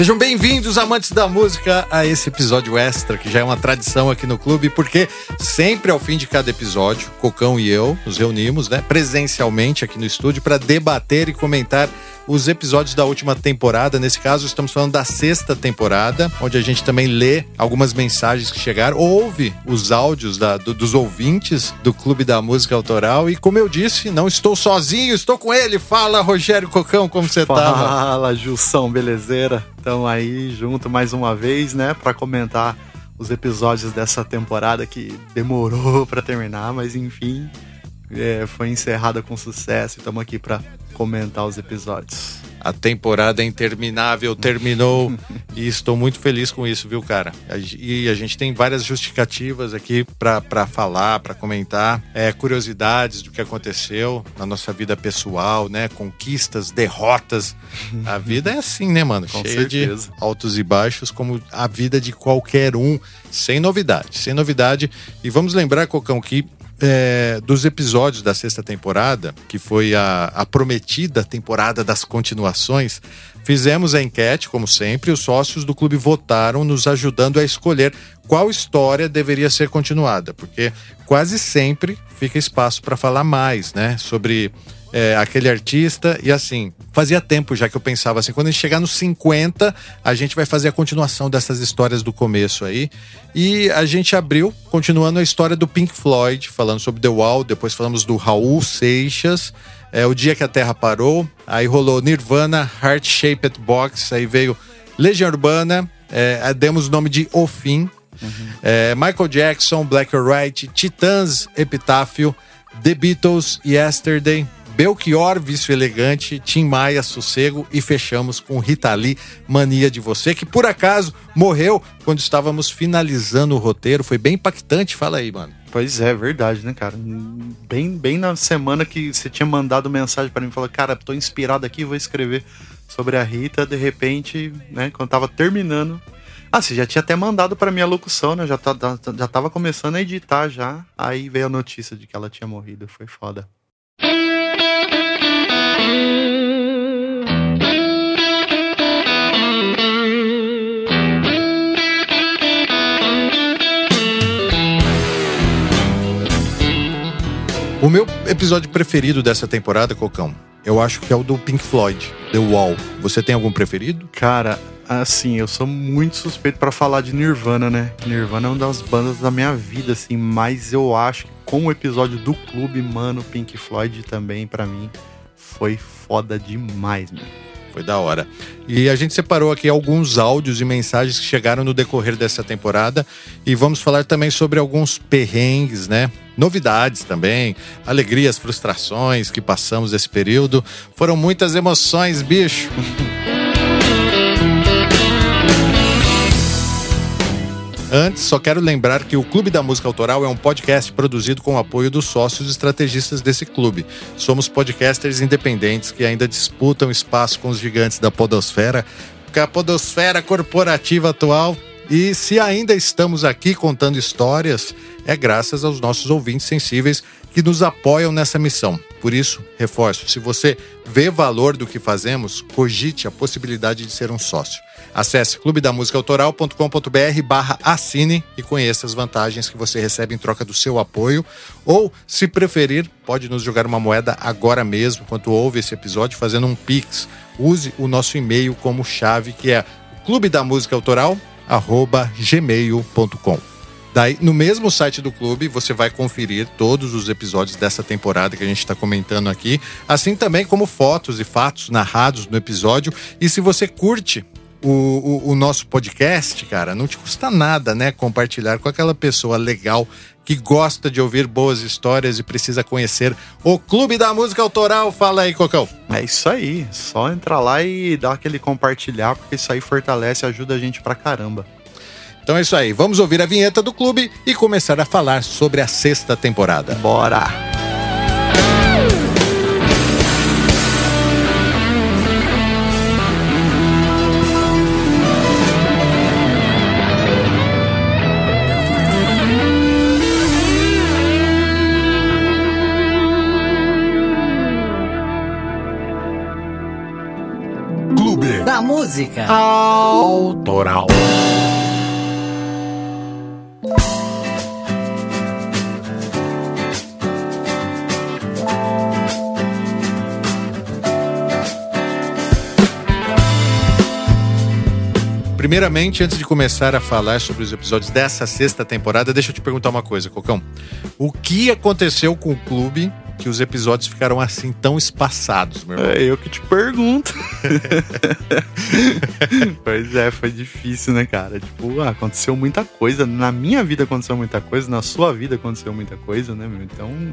Sejam bem-vindos, amantes da música, a esse episódio extra, que já é uma tradição aqui no clube, porque sempre ao fim de cada episódio, Cocão e eu nos reunimos, né, presencialmente aqui no estúdio para debater e comentar os episódios da última temporada. Nesse caso, estamos falando da sexta temporada, onde a gente também lê algumas mensagens que chegaram, ouve os áudios da, do, dos ouvintes do Clube da Música Autoral. E como eu disse, não estou sozinho, estou com ele. Fala, Rogério Cocão, como você Fala? Fala, Gilson, belezeira? Estamos aí junto mais uma vez, né, para comentar os episódios dessa temporada que demorou para terminar, mas enfim, é, foi encerrada com sucesso e estamos aqui para comentar os episódios. A temporada interminável terminou e estou muito feliz com isso, viu, cara? E a gente tem várias justificativas aqui para falar, para comentar, é, curiosidades do que aconteceu na nossa vida pessoal, né? Conquistas, derrotas. A vida é assim, né, mano? Com certeza. de altos e baixos, como a vida de qualquer um, sem novidade, sem novidade. E vamos lembrar, Cocão, que é, dos episódios da sexta temporada, que foi a, a, prometida temporada das continuações, fizemos a enquete, como sempre, os sócios do clube votaram, nos ajudando a escolher qual história deveria ser continuada, porque quase sempre fica espaço para falar mais, né, sobre é, aquele artista. E assim, fazia tempo já que eu pensava assim: quando a gente chegar nos 50, a gente vai fazer a continuação dessas histórias do começo aí. E a gente abriu, continuando a história do Pink Floyd, falando sobre The Wall, depois falamos do Raul Seixas. É, o dia que a Terra parou, aí rolou Nirvana, Heart Shaped Box, aí veio Legião Urbana, é, demos o nome de O Fim, uhum. é, Michael Jackson, Black or White, Titãs, Epitáfio, The Beatles, Yesterday, Belchior, Vício Elegante, Tim Maia, Sossego e fechamos com Rita Lee, Mania de Você, que por acaso morreu quando estávamos finalizando o roteiro. Foi bem impactante, fala aí, mano. Pois é, verdade, né, cara? Bem, bem na semana que você tinha mandado mensagem para mim, falou, cara, tô inspirado aqui, vou escrever sobre a Rita. De repente, né, quando tava terminando, ah, você já tinha até mandado para minha locução, né? Já, tá, já tava começando a editar já. Aí veio a notícia de que ela tinha morrido. Foi foda. O meu episódio preferido dessa temporada, Cocão, eu acho que é o do Pink Floyd, The Wall. Você tem algum preferido? Cara, assim, eu sou muito suspeito para falar de Nirvana, né? Nirvana é uma das bandas da minha vida, assim, mas eu acho que com o episódio do clube, mano, Pink Floyd também, para mim, foi foda demais, mano. Foi da hora. E a gente separou aqui alguns áudios e mensagens que chegaram no decorrer dessa temporada e vamos falar também sobre alguns perrengues, né? Novidades também, alegrias, frustrações que passamos esse período. Foram muitas emoções, bicho. Antes, só quero lembrar que o Clube da Música Autoral é um podcast produzido com o apoio dos sócios estrategistas desse clube. Somos podcasters independentes que ainda disputam espaço com os gigantes da podosfera, com a podosfera corporativa atual. E se ainda estamos aqui contando histórias, é graças aos nossos ouvintes sensíveis que nos apoiam nessa missão. Por isso, reforço: se você vê valor do que fazemos, cogite a possibilidade de ser um sócio. Acesse clubedamusicaautoral.com.br barra assine e conheça as vantagens que você recebe em troca do seu apoio. Ou, se preferir, pode nos jogar uma moeda agora mesmo, enquanto ouve esse episódio, fazendo um Pix. Use o nosso e-mail como chave, que é clubedamusicaautoral.gmail.com. Daí, no mesmo site do clube, você vai conferir todos os episódios dessa temporada que a gente está comentando aqui, assim também como fotos e fatos narrados no episódio. E se você curte o, o, o, nosso podcast, cara, não te custa nada, né? Compartilhar com aquela pessoa legal que gosta de ouvir boas histórias e precisa conhecer o Clube da Música Autoral. Fala aí, Cocão. É isso aí. Só entrar lá e dar aquele compartilhar, porque isso aí fortalece e ajuda a gente pra caramba. Então é isso aí. Vamos ouvir a vinheta do clube e começar a falar sobre a sexta temporada. Bora! Poder da música autoral. Primeiramente, antes de começar a falar sobre os episódios dessa sexta temporada, deixa eu te perguntar uma coisa, Cocão. O que aconteceu com o clube que os episódios ficaram assim tão espaçados, meu irmão? É eu que te pergunto. pois é, foi difícil, né, cara? Tipo, ah, aconteceu muita coisa. Na minha vida aconteceu muita coisa, na sua vida aconteceu muita coisa, né, meu? Então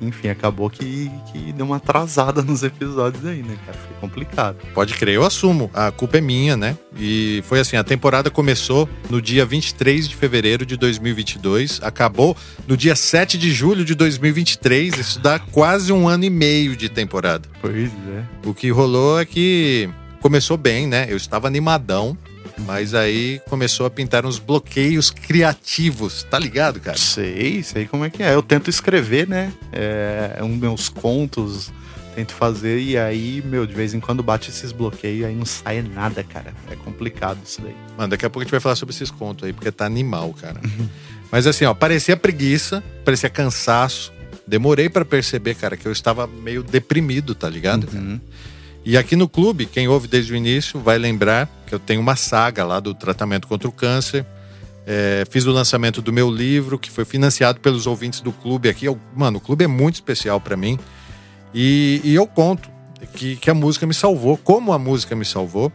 enfim, acabou que, que deu uma atrasada nos episódios aí, né, cara? Foi complicado. Pode crer, eu assumo. A culpa é minha, né? E foi assim: a temporada começou no dia 23 de fevereiro de 2022, acabou no dia 7 de julho de 2023. Isso dá quase um ano e meio de temporada. Pois é. O que rolou é que começou bem, né? Eu estava animadão. Mas aí começou a pintar uns bloqueios criativos, tá ligado, cara? Sei, sei como é que é. Eu tento escrever, né? É, um meus contos, tento fazer, e aí, meu, de vez em quando bate esses bloqueios, aí não sai nada, cara. É complicado isso daí. Mano, daqui a pouco a gente vai falar sobre esses contos aí, porque tá animal, cara. Mas assim, ó, parecia preguiça, parecia cansaço. Demorei para perceber, cara, que eu estava meio deprimido, tá ligado? Uhum. E aqui no clube, quem ouve desde o início vai lembrar que eu tenho uma saga lá do tratamento contra o câncer. É, fiz o lançamento do meu livro, que foi financiado pelos ouvintes do clube aqui. Eu, mano, o clube é muito especial para mim. E, e, eu conto que, que a música me salvou, como a música me salvou.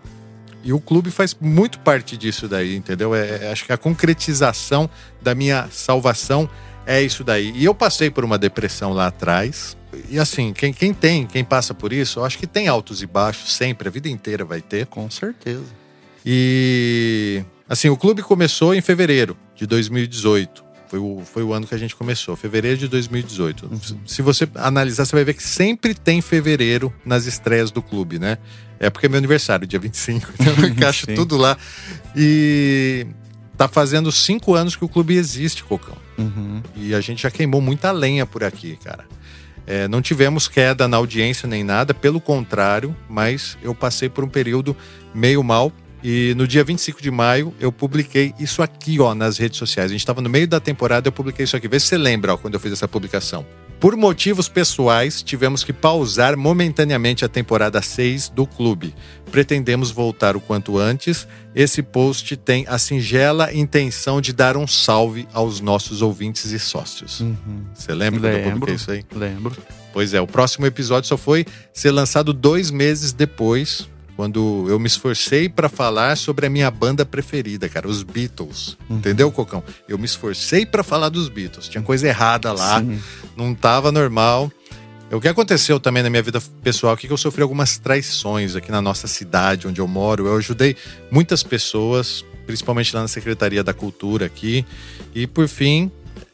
E o clube faz muito parte disso daí, entendeu? É, é acho que a concretização da minha salvação é isso daí. E eu passei por uma depressão lá atrás. E assim, quem, quem tem, quem passa por isso, eu acho que tem altos e baixos sempre, a vida inteira vai ter. Com certeza. E assim, o clube começou em fevereiro de 2018. Foi o, foi o ano que a gente começou, fevereiro de 2018. Uhum. Se você analisar, você vai ver que sempre tem fevereiro nas estreias do clube, né? É porque é meu aniversário, dia 25, então eu encaixo tudo lá. E tá fazendo cinco anos que o clube existe, Cocão. Uhum. E a gente já queimou muita lenha por aqui, cara. É, não tivemos queda na audiência nem nada, pelo contrário, mas eu passei por um período meio mal. E no dia 25 de maio eu publiquei isso aqui, ó, nas redes sociais. A gente estava no meio da temporada, eu publiquei isso aqui. Vê se você lembra, ó, quando eu fiz essa publicação. Por motivos pessoais, tivemos que pausar momentaneamente a temporada 6 do clube. Pretendemos voltar o quanto antes. Esse post tem a singela intenção de dar um salve aos nossos ouvintes e sócios. Uhum. Você lembra lembro, quando eu publiquei isso aí? Lembro. Pois é, o próximo episódio só foi ser lançado dois meses depois quando eu me esforcei para falar sobre a minha banda preferida, cara, os Beatles. Uhum. Entendeu, Cocão? Eu me esforcei para falar dos Beatles. Tinha coisa errada lá, Sim. não tava normal. O que aconteceu também na minha vida pessoal é que eu sofri algumas traições aqui na nossa cidade, onde eu moro. Eu ajudei muitas pessoas, principalmente lá na Secretaria da Cultura aqui. E por fim,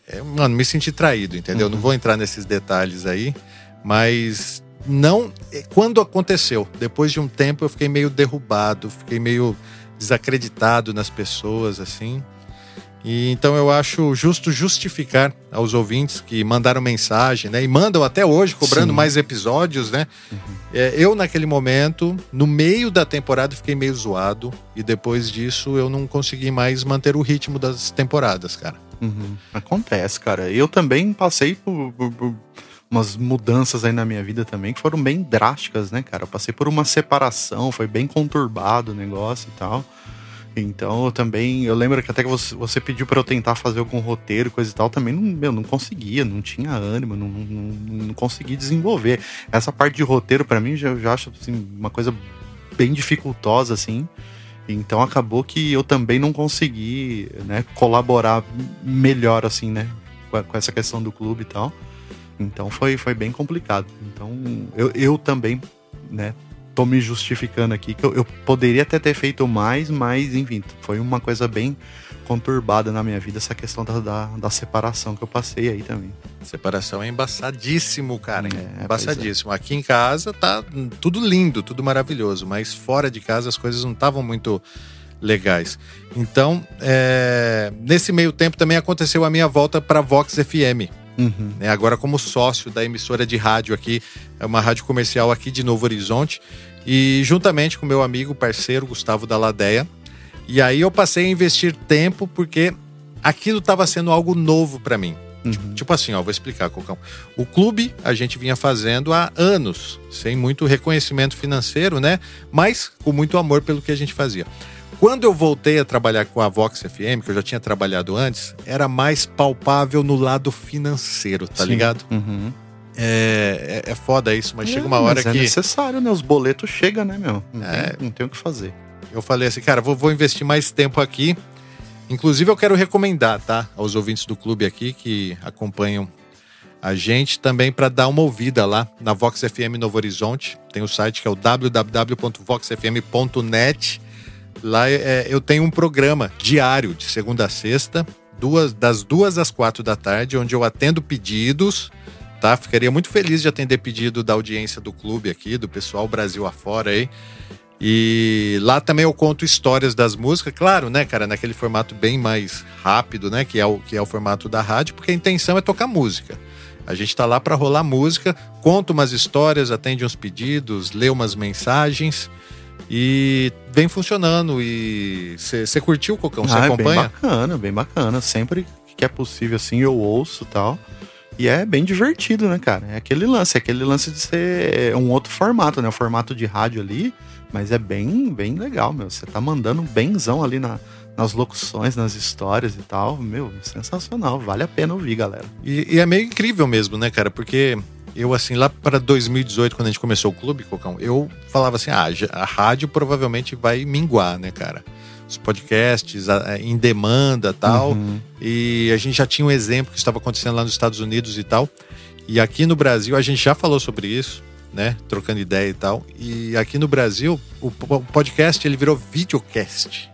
é, mano, me senti traído, entendeu? Uhum. Não vou entrar nesses detalhes aí, mas não. É, quando aconteceu, depois de um tempo, eu fiquei meio derrubado, fiquei meio desacreditado nas pessoas, assim. E então eu acho justo justificar aos ouvintes que mandaram mensagem, né? E mandam até hoje, cobrando Sim. mais episódios, né? Uhum. É, eu, naquele momento, no meio da temporada, fiquei meio zoado. E depois disso, eu não consegui mais manter o ritmo das temporadas, cara. Uhum. Acontece, cara. Eu também passei por, por, por umas mudanças aí na minha vida também que foram bem drásticas, né, cara? Eu passei por uma separação, foi bem conturbado o negócio e tal. Então eu também, eu lembro que até que você, você pediu para eu tentar fazer algum roteiro, coisa e tal, também não, meu, não conseguia, não tinha ânimo, não, não, não consegui desenvolver. Essa parte de roteiro para mim já, já acho assim, uma coisa bem dificultosa assim. Então acabou que eu também não consegui, né, colaborar melhor assim, né, com essa questão do clube e tal. Então foi, foi bem complicado. Então eu, eu também, né, tô me justificando aqui que eu, eu, poderia até ter feito mais, mas enfim, foi uma coisa bem conturbada na minha vida essa questão da, da, da separação que eu passei aí também. Separação é embaçadíssimo, cara. É, embaçadíssimo. É. Aqui em casa tá tudo lindo, tudo maravilhoso, mas fora de casa as coisas não estavam muito legais. Então, é, nesse meio tempo também aconteceu a minha volta para Vox FM Uhum. Né? Agora, como sócio da emissora de rádio aqui, é uma rádio comercial aqui de Novo Horizonte, e juntamente com meu amigo, parceiro Gustavo da Ladeia. E aí eu passei a investir tempo porque aquilo estava sendo algo novo para mim. Uhum. Tipo assim, ó, vou explicar, Cocão. O clube a gente vinha fazendo há anos, sem muito reconhecimento financeiro, né? Mas com muito amor pelo que a gente fazia. Quando eu voltei a trabalhar com a Vox FM, que eu já tinha trabalhado antes, era mais palpável no lado financeiro, tá Sim. ligado? Uhum. É, é, é, foda isso, mas é, chega uma hora mas é que. É necessário, né? Os boletos chegam, né, meu? Não, é... tem, não tem o que fazer. Eu falei assim, cara, vou, vou investir mais tempo aqui Inclusive, eu quero recomendar, tá, aos ouvintes do clube aqui que acompanham a gente também para dar uma ouvida lá na Vox FM Novo Horizonte. Tem o site que é o www.voxfm.net. Lá é, eu tenho um programa diário, de segunda a sexta, duas, das duas às quatro da tarde, onde eu atendo pedidos. Tá? Ficaria muito feliz de atender pedido da audiência do clube aqui, do pessoal Brasil afora aí. E lá também eu conto histórias das músicas, claro, né, cara, naquele formato bem mais rápido, né, que é o, que é o formato da rádio, porque a intenção é tocar música. A gente tá lá para rolar música, conta umas histórias, atende uns pedidos, lê umas mensagens e vem funcionando. E você curtiu, Cocão? Você ah, acompanha? É bem bacana, bem bacana. Sempre que é possível, assim, eu ouço tal. E é bem divertido, né, cara? É aquele lance, é aquele lance de ser um outro formato, né? O formato de rádio ali mas é bem, bem legal, meu. Você tá mandando benzão ali na, nas locuções, nas histórias e tal. Meu, sensacional. Vale a pena ouvir, galera. E, e é meio incrível mesmo, né, cara? Porque eu, assim, lá para 2018, quando a gente começou o clube, Cocão, eu falava assim: ah, a rádio provavelmente vai minguar, né, cara? Os podcasts a, em demanda tal. Uhum. E a gente já tinha um exemplo que estava acontecendo lá nos Estados Unidos e tal. E aqui no Brasil a gente já falou sobre isso né? Trocando ideia e tal. E aqui no Brasil, o podcast ele virou videocast.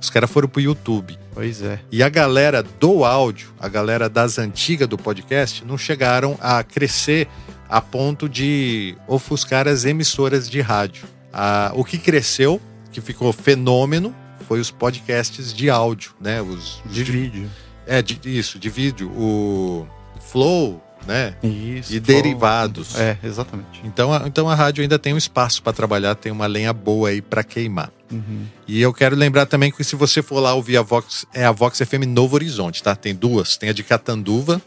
Os caras foram pro YouTube. Pois é. E a galera do áudio, a galera das antigas do podcast, não chegaram a crescer a ponto de ofuscar as emissoras de rádio. Ah, o que cresceu, que ficou fenômeno, foi os podcasts de áudio, né? Os de, de vídeo. É, de, isso, de vídeo. O Flow, né? Isso. E derivados. É, exatamente. Então a, então a rádio ainda tem um espaço para trabalhar, tem uma lenha boa aí para queimar. Uhum. E eu quero lembrar também que se você for lá ouvir a Vox, é a Vox FM Novo Horizonte, tá? Tem duas, tem a de Catanduva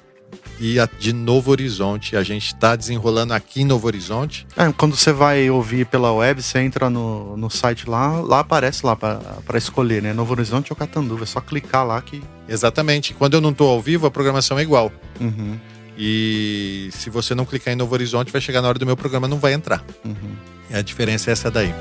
e a de Novo Horizonte. A gente está desenrolando aqui em Novo Horizonte. É, quando você vai ouvir pela web, você entra no, no site lá, lá aparece lá para escolher, né? Novo Horizonte ou Catanduva. É só clicar lá que. Exatamente. Quando eu não estou ao vivo, a programação é igual. Uhum. E se você não clicar em Novo Horizonte, vai chegar na hora do meu programa, não vai entrar. Uhum. A diferença é essa daí.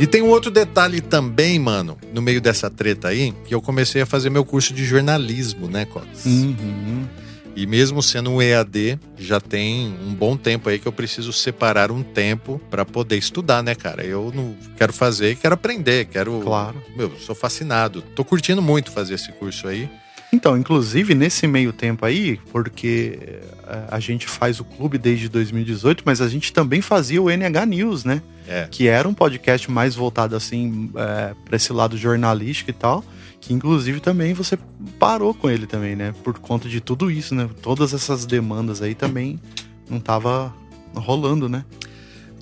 E tem um outro detalhe também, mano, no meio dessa treta aí, que eu comecei a fazer meu curso de jornalismo, né, Cotas? Uhum. E mesmo sendo um EAD, já tem um bom tempo aí que eu preciso separar um tempo para poder estudar, né, cara? Eu não quero fazer, quero aprender, quero. Claro. Meu, sou fascinado. Tô curtindo muito fazer esse curso aí. Então, inclusive nesse meio tempo aí, porque eh, a gente faz o clube desde 2018, mas a gente também fazia o NH News, né? É. Que era um podcast mais voltado assim é, para esse lado jornalístico e tal. Que inclusive também você parou com ele também, né? Por conta de tudo isso, né? Todas essas demandas aí também não tava rolando, né?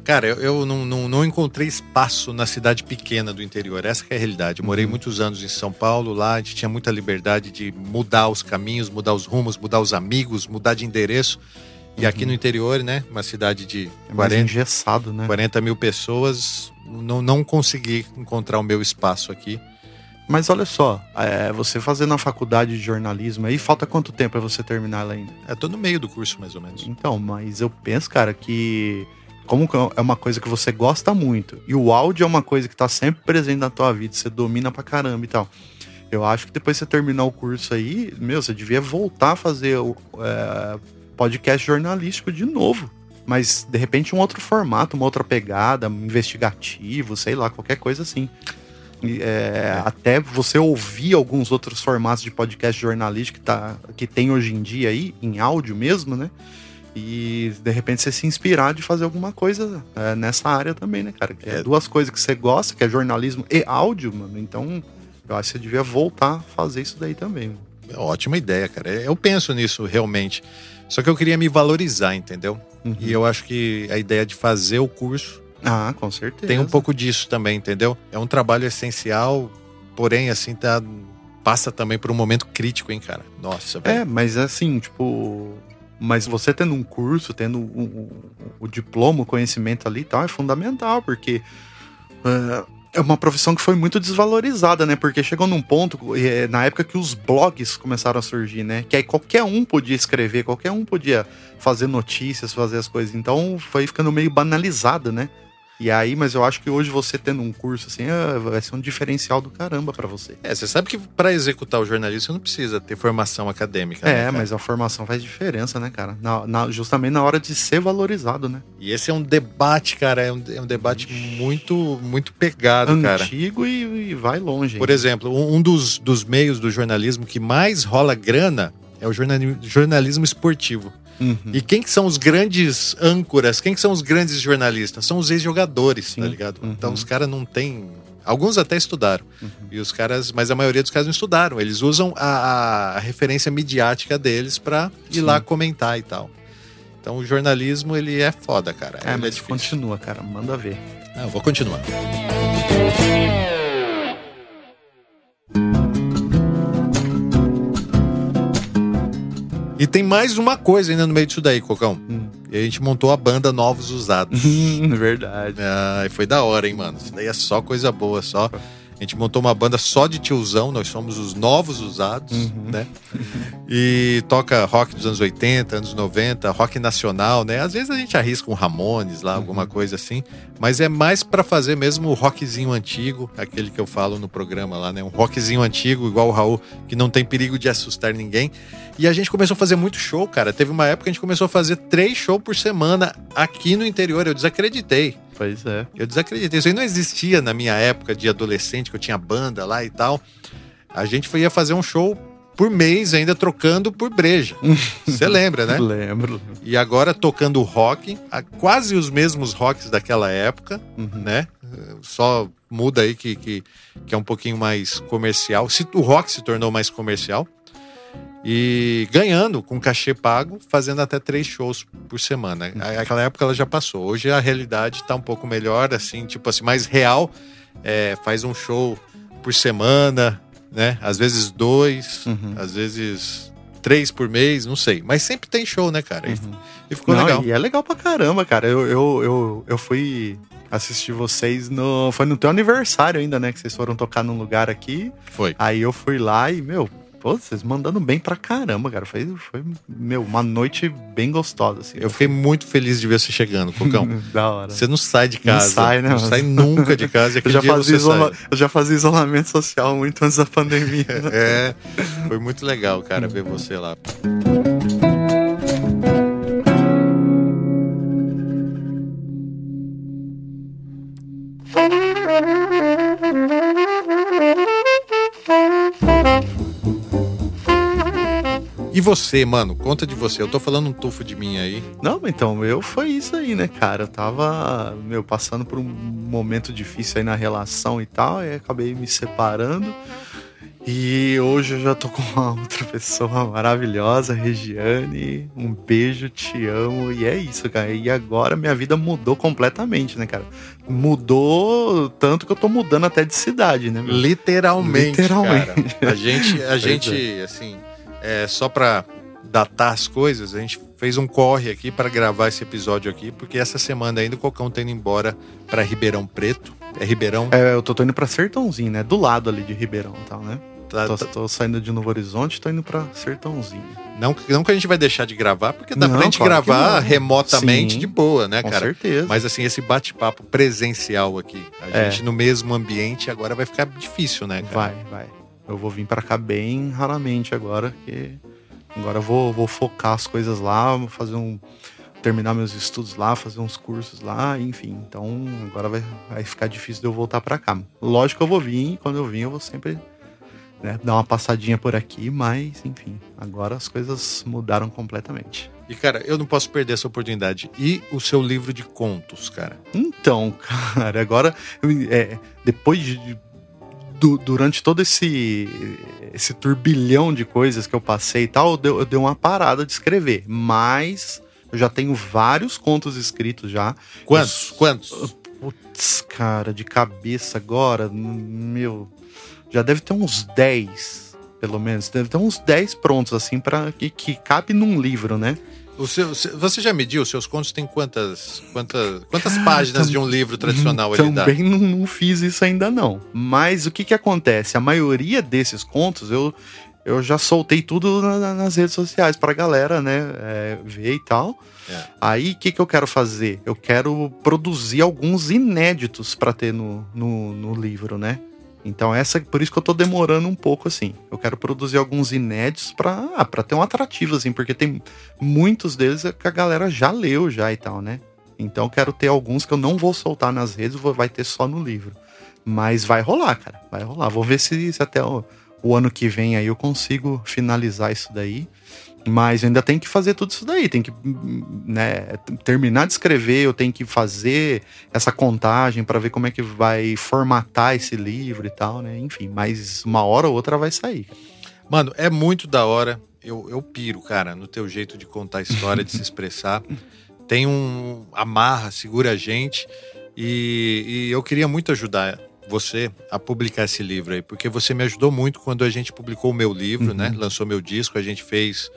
Cara, eu, eu não, não, não, encontrei espaço na cidade pequena do interior. Essa é a realidade. Eu morei uhum. muitos anos em São Paulo, lá a gente tinha muita liberdade de mudar os caminhos, mudar os rumos, mudar os amigos, mudar de endereço. E aqui no interior, né? Uma cidade de é 40, engessado, né? 40 mil pessoas, não, não consegui encontrar o meu espaço aqui. Mas olha só, é, você fazendo a faculdade de jornalismo aí, falta quanto tempo para você terminar ela ainda? É, tô no meio do curso, mais ou menos. Então, mas eu penso, cara, que como é uma coisa que você gosta muito, e o áudio é uma coisa que tá sempre presente na tua vida, você domina pra caramba e tal. Eu acho que depois que você terminar o curso aí, meu, você devia voltar a fazer é, podcast jornalístico de novo. Mas, de repente, um outro formato, uma outra pegada, investigativo, sei lá, qualquer coisa assim. É, Até você ouvir alguns outros formatos de podcast jornalístico que, tá, que tem hoje em dia aí, em áudio mesmo, né? E de repente você se inspirar de fazer alguma coisa é, nessa área também, né, cara? Que é. É. duas coisas que você gosta, que é jornalismo e áudio, mano. Então, eu acho que você devia voltar a fazer isso daí também. mano. É Ótima ideia, cara. Eu penso nisso realmente. Só que eu queria me valorizar, entendeu? Uhum. E eu acho que a ideia de fazer o curso Ah, com certeza. tem um pouco disso também, entendeu? É um trabalho essencial, porém, assim, tá. Passa também por um momento crítico, hein, cara? Nossa, velho. É, mas assim, tipo. Mas você tendo um curso, tendo o, o- o diploma, o conhecimento ali e tal, é fundamental, porque é, é uma profissão que foi muito desvalorizada, né? Porque chegou num ponto, é, na época que os blogs começaram a surgir, né? Que aí qualquer um podia escrever, qualquer um podia fazer notícias, fazer as coisas. Então foi ficando meio banalizado, né? E aí, mas eu acho que hoje você tendo um curso assim, é, vai ser um diferencial do caramba pra você. É, você sabe que para executar o jornalismo você não precisa ter formação acadêmica. né, É, cara? mas a formação faz diferença, né, cara? Na- na- justamente na hora de ser valorizado, né? E esse é um debate, cara, é um, é um debate muito, muito pegado, cara. Antigo e, e vai longe. Por exemplo, um, um dos, dos meios do jornalismo que mais rola grana é o jornali- jornalismo esportivo. Uhum. E quem que são os grandes âncoras? Quem que são os grandes jornalistas? São os ex-jogadores, tá ligado? Uhum. Então os caras não têm. Alguns até estudaram. Uhum. E os caras, mas a maioria dos caras não estudaram. Eles usam a, a- referência midiática deles pra ir Sim. lá comentar e tal. Então o jornalismo, ele é foda, cara. É, Ele mas difícil. continua, cara. Manda ver. Ah, eu vou continuar. E tem mais uma coisa ainda no meio disso daí, Cocão. Hum. E a gente montou a banda Novos Usados. Verdade. Ah, e foi da hora, hein, mano? Isso daí é só coisa boa, só. A gente montou uma banda só de tiozão, nós somos os novos usados, Uhum. né? E toca rock dos anos 80, anos 90, rock nacional, né? Às vezes a gente arrisca um Ramones lá, alguma Uhum. coisa assim, mas é mais pra fazer mesmo o rockzinho antigo, aquele que eu falo no programa lá, né? Um rockzinho antigo, igual o Raul, que não tem perigo de assustar ninguém. E a gente começou a fazer muito show, cara. Teve uma época que a gente começou a fazer três shows por semana aqui no interior. Eu desacreditei. Pois é. Eu desacreditei. Isso aí não existia na minha época de adolescente, que eu tinha banda lá e tal. A gente ia fazer um show por mês, ainda trocando por breja. Você lembra, né? Lembro. E agora tocando rock, quase os mesmos rocks daquela época, Uhum. né? Só muda aí que, que, que é um pouquinho mais comercial. Se, o rock se tornou mais comercial. E ganhando com cachê pago, fazendo até três shows por semana. A- Aquela época ela já passou. Hoje a realidade tá um pouco melhor, assim, tipo assim, mais real. É, faz um show por semana, né? Às vezes dois, Uhum. às vezes três por mês, não sei. Mas sempre tem show, né, cara? E- Uhum. E ficou Não, legal. E é legal pra caramba, cara. Eu, eu, eu, eu fui assistir vocês no. Foi no teu aniversário ainda, né? Que vocês foram tocar num lugar aqui. Foi. Aí eu fui lá e, meu, pô, vocês mandando bem pra caramba, cara. Foi, foi meu, uma noite bem gostosa, assim. Eu fiquei muito feliz de ver você chegando, Cocão. da hora. Você não sai de casa. sai, né, Não sai nunca de casa. Eu já, fazia isola- eu já fazia isolamento social muito antes da pandemia. É, foi muito legal, cara, ver você lá. Você, mano? Conta de você. Eu tô falando um tufo de mim aí. Não, então, eu foi isso aí, né, cara? Eu tava, meu, passando por um momento difícil aí na relação e tal, e acabei me separando. E hoje eu já tô com uma outra pessoa maravilhosa, Regiane. Um beijo, te amo. E é isso, cara. E agora minha vida mudou completamente, né, cara? Mudou tanto que eu tô mudando até de cidade, né, meu? Literalmente, Literalmente. cara. A gente, a Pois gente assim, é, só pra datar as coisas, a gente fez um corre aqui para gravar esse episódio aqui, porque essa semana ainda o Cocão tá indo embora pra Ribeirão Preto. É Ribeirão? É, eu tô, tô indo pra Sertãozinho, né? Do lado ali de Ribeirão e tal, né? Tá- Tô, tá- tô saindo de Novo Horizonte, tô indo pra Sertãozinho. não, não que a gente vai deixar de gravar, porque dá Não, pra gente claro gravar remotamente Sim, de boa, né, Com cara? certeza. Mas assim, esse bate-papo presencial aqui, a É. gente no mesmo ambiente, agora vai ficar difícil, né, cara? Vai, vai. Eu vou vir pra cá bem raramente agora, porque agora eu vou, vou focar as coisas lá, vou fazer um, terminar meus estudos lá, fazer uns cursos lá, enfim. Então agora vai, vai ficar difícil de eu voltar para cá. Lógico que eu vou vir, e quando eu vim eu vou sempre né, dar uma passadinha por aqui, mas enfim, agora as coisas mudaram completamente. E cara, eu não posso perder essa oportunidade. E o seu livro de contos, cara? Então, cara, agora é, depois de du, durante todo esse esse turbilhão de coisas que eu passei e tal, eu dei, eu uma parada de escrever, mas eu já tenho vários contos escritos já. Quantos? Quantos? Putz, cara, de cabeça agora, meu, já deve ter uns 10, pelo menos. Deve ter uns 10 prontos, assim, para que, que cabe num livro, né? O seu, você já mediu? Os seus contos têm quantas, quantas, quantas páginas de um livro tradicional ele dá? Também não, não, fiz isso ainda não. Mas o que que acontece? A maioria desses contos eu, eu já soltei tudo na, nas redes sociais pra galera, né, é, ver e tal. É. Aí, o que, que eu quero fazer? Eu quero produzir alguns inéditos para ter no, no, no livro, né? Então essa por isso que eu tô demorando um pouco assim. Eu quero produzir alguns inéditos para ah, para ter um atrativo assim, porque tem muitos deles que a galera já leu já e tal, né? Então quero ter alguns que eu não vou soltar nas redes, vai ter só no livro. Mas vai rolar, cara. Vai rolar. Vou ver se, se até o, o ano que vem aí eu consigo finalizar isso daí. Mas ainda tem que fazer tudo isso daí, tem que né, terminar de escrever, eu tenho que fazer essa contagem para ver como é que vai formatar esse livro e tal, né? Enfim, mas uma hora ou outra vai sair. Mano, é muito da hora. Eu, eu piro, cara, no teu jeito de contar a história, de se expressar. Tem um amarra, segura a gente. E, e eu queria muito ajudar você a publicar esse livro aí, porque você me ajudou muito quando a gente publicou o meu livro, né? uhum. né? Lançou meu disco, a gente fez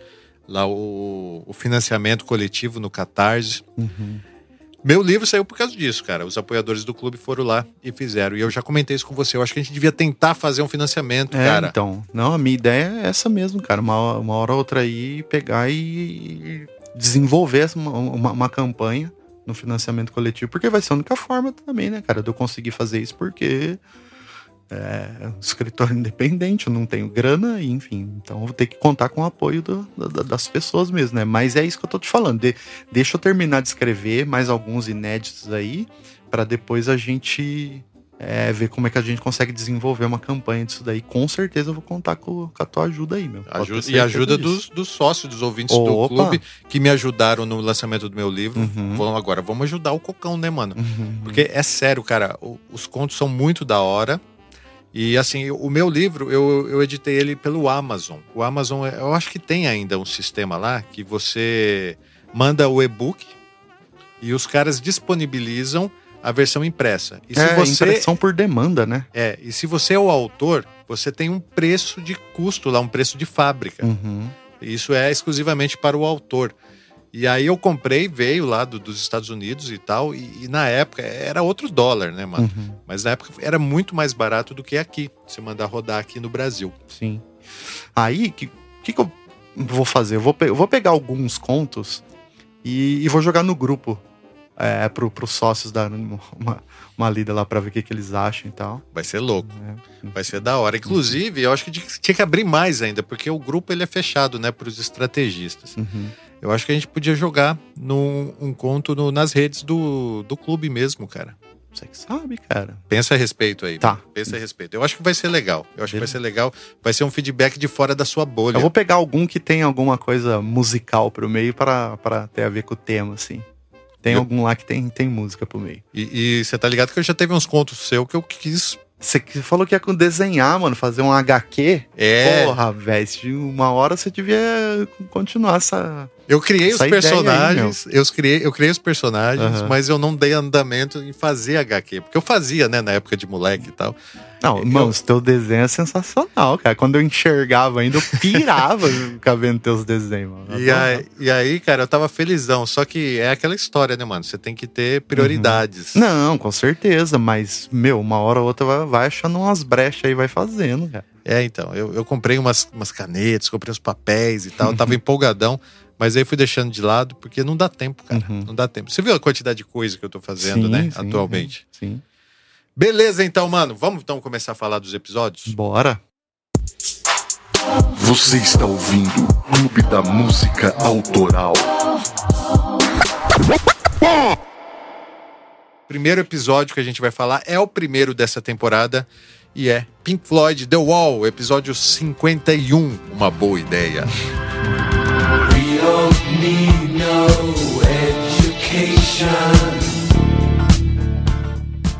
lá o, o financiamento coletivo no Catarse. Uhum. Meu livro saiu por causa disso, cara. Os apoiadores do clube foram lá e fizeram. E eu já comentei isso com você. Eu acho que a gente devia tentar fazer um financiamento, é, cara. Então, não, a minha ideia é essa mesmo, cara. Uma, uma hora ou outra aí, pegar e desenvolver uma, uma, uma campanha no financiamento coletivo, porque vai ser a única forma também, né, cara, de eu conseguir fazer isso, porque é um escritório independente, eu não tenho grana, enfim, então eu vou ter que contar com o apoio do, do, das pessoas mesmo, né? Mas é isso que eu tô te falando. De, deixa eu terminar de escrever mais alguns inéditos aí, para depois a gente é, ver como é que a gente consegue desenvolver uma campanha disso daí. Com certeza eu vou contar com, com a tua ajuda aí, meu. Ajuda, e ajuda dos, dos, sócios, dos ouvintes Opa. do clube que me ajudaram no lançamento do meu livro. Uhum. Vamos agora, vamos ajudar o Cocão, né, mano? Uhum. Porque é sério, cara, os contos são muito da hora. E assim, o meu livro, eu, eu editei ele pelo Amazon. O Amazon, eu acho que tem ainda um sistema lá que você manda o e-book e os caras disponibilizam a versão impressa. E é, se você, impressão por demanda, né? É, e se você é o autor, você tem um preço de custo lá, um preço de fábrica. Uhum. Isso é exclusivamente para o autor. E aí eu comprei, veio lá do, dos Estados Unidos e tal, e, e, na época era outro dólar, né, mano? Uhum. Mas na época era muito mais barato do que aqui, se mandar rodar aqui no Brasil. Sim. Aí, o que, que, que, eu vou fazer? Eu vou, eu vou pegar alguns contos e, e vou jogar no grupo é, pro, pros sócios dar uma, uma lida lá pra ver o que, que eles acham e tal. Vai ser louco. É. Vai ser da hora. Inclusive, eu acho que tinha que abrir mais ainda, porque o grupo ele é fechado, né, pros estrategistas. Uhum. Eu acho que a gente podia jogar num, um conto no, nas redes do, do clube mesmo, cara. Você que sabe, cara. Pensa a respeito aí. Tá. Pensa a respeito. Eu acho que vai ser legal. Eu acho Beleza. que vai ser legal. Vai ser um feedback de fora da sua bolha. Eu vou pegar algum que tem alguma coisa musical pro meio para ter a ver com o tema, assim. Tem eu... algum lá que tem, tem música pro meio. E você tá ligado que eu já teve uns contos seu que eu quis você falou que ia com desenhar, mano, fazer um HQ. É. Porra, velho, uma hora você devia continuar essa. Eu criei essa os personagens, aí, eu criei, eu criei os personagens, uhum. mas eu não dei andamento em fazer HQ, porque eu fazia, né, na época de moleque e tal. Não, eu... mano, o teu desenho é sensacional, cara. Quando eu enxergava ainda, eu pirava ficar vendo teus desenhos, mano. E aí, e aí, cara, eu tava felizão. Só que é aquela história, né, mano? Você tem que ter prioridades. Uhum. Não, com certeza. Mas, meu, uma hora ou outra vai, vai achando umas brechas aí vai fazendo, cara. É, então. Eu, eu comprei umas, umas canetas, comprei uns papéis e tal. Eu tava empolgadão. Mas aí fui deixando de lado, porque não dá tempo, cara. Uhum. Não dá tempo. Você viu a quantidade de coisa que eu tô fazendo, sim, né? Sim, atualmente. Sim. Beleza, então, mano. Vamos então começar a falar dos episódios? Bora. Você está ouvindo o Clube da Música Autoral. Primeiro episódio que a gente vai falar é o primeiro dessa temporada e é Pink Floyd The Wall, episódio 51. Uma boa ideia. We don't need no education.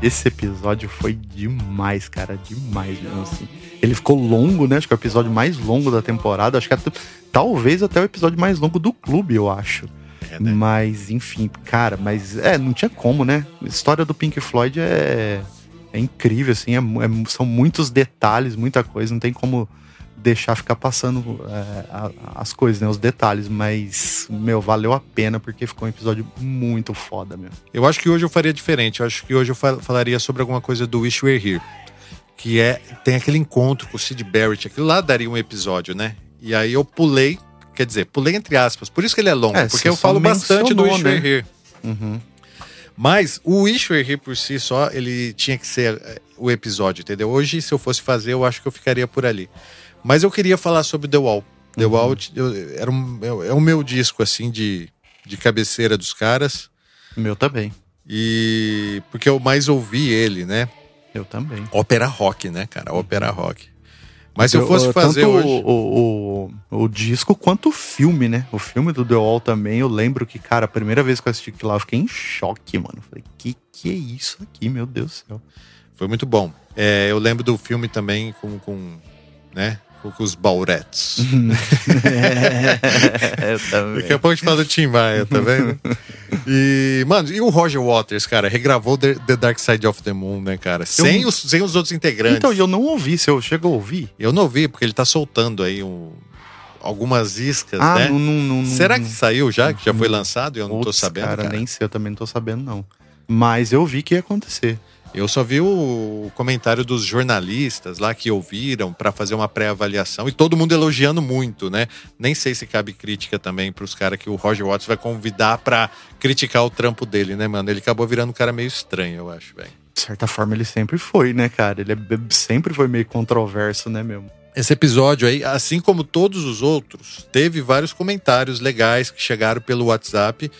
Esse episódio foi demais, cara, demais mesmo assim. Ele ficou longo, né? Acho que é o episódio mais longo da temporada. Acho que até, talvez até o episódio mais longo do clube, eu acho. É, né? Mas, enfim, cara, mas é, não tinha como, né? A história do Pink Floyd é, é incrível, assim, é, é, são muitos detalhes, muita coisa, não tem como deixar ficar passando é, as coisas, né? Os detalhes, mas, meu, valeu a pena porque ficou um episódio muito foda mesmo. Eu acho que hoje eu faria diferente. Eu acho que hoje eu falaria sobre alguma coisa do Wish We're Here. Que é, tem aquele encontro com o Sid Barrett. Aquilo lá daria um episódio, né? E aí eu pulei, quer dizer, pulei entre aspas. Por isso que ele é longo, é, porque eu falo bastante do Wish né? We're Here. Uhum. Mas o Wish We're Here por si só, ele tinha que ser eh, o episódio, entendeu? Hoje, se eu fosse fazer, eu acho que eu ficaria por ali. Mas eu queria falar sobre The Wall. The uhum. Wall eu, era um, é, é o meu disco, assim, de, de cabeceira dos caras. Meu também. E porque eu mais ouvi ele, né? Eu também. Ópera rock, né, cara? Ópera rock. Mas se eu fosse fazer tanto hoje... o, o, o, disco quanto o filme, né? O filme do The Wall também, eu lembro que, cara, a primeira vez que eu assisti aquilo lá, eu fiquei em choque, mano. Falei, que que é isso aqui, meu Deus do céu. Foi muito bom. É, eu lembro do filme também com, com né? Com os Bauretes. é, Daqui a pouco a gente fala do Tim Maia, tá vendo? E, mano, e o Roger Waters, cara, regravou The, the Dark Side of the Moon, né, cara? Sem, eu... os, sem os outros integrantes. Então, eu não ouvi, se eu chego a ouvir. Eu não ouvi, porque ele tá soltando aí um, algumas iscas, ah, né? Não, não, não, Será que saiu já? Que já foi lançado e eu não Putz, tô sabendo? Cara, cara, nem sei, eu também não tô sabendo, não. Mas eu vi que ia acontecer. Eu só vi o comentário dos jornalistas lá que ouviram para fazer uma pré-avaliação e todo mundo elogiando muito, né? Nem sei se cabe crítica também para os caras que o Roger Watts vai convidar para criticar o trampo dele, né, mano? Ele acabou virando um cara meio estranho, eu acho, velho. De certa forma, ele sempre foi, né, cara? Ele é, sempre foi meio controverso, né, mesmo? Esse episódio aí, assim como todos os outros, teve vários comentários legais que chegaram pelo WhatsApp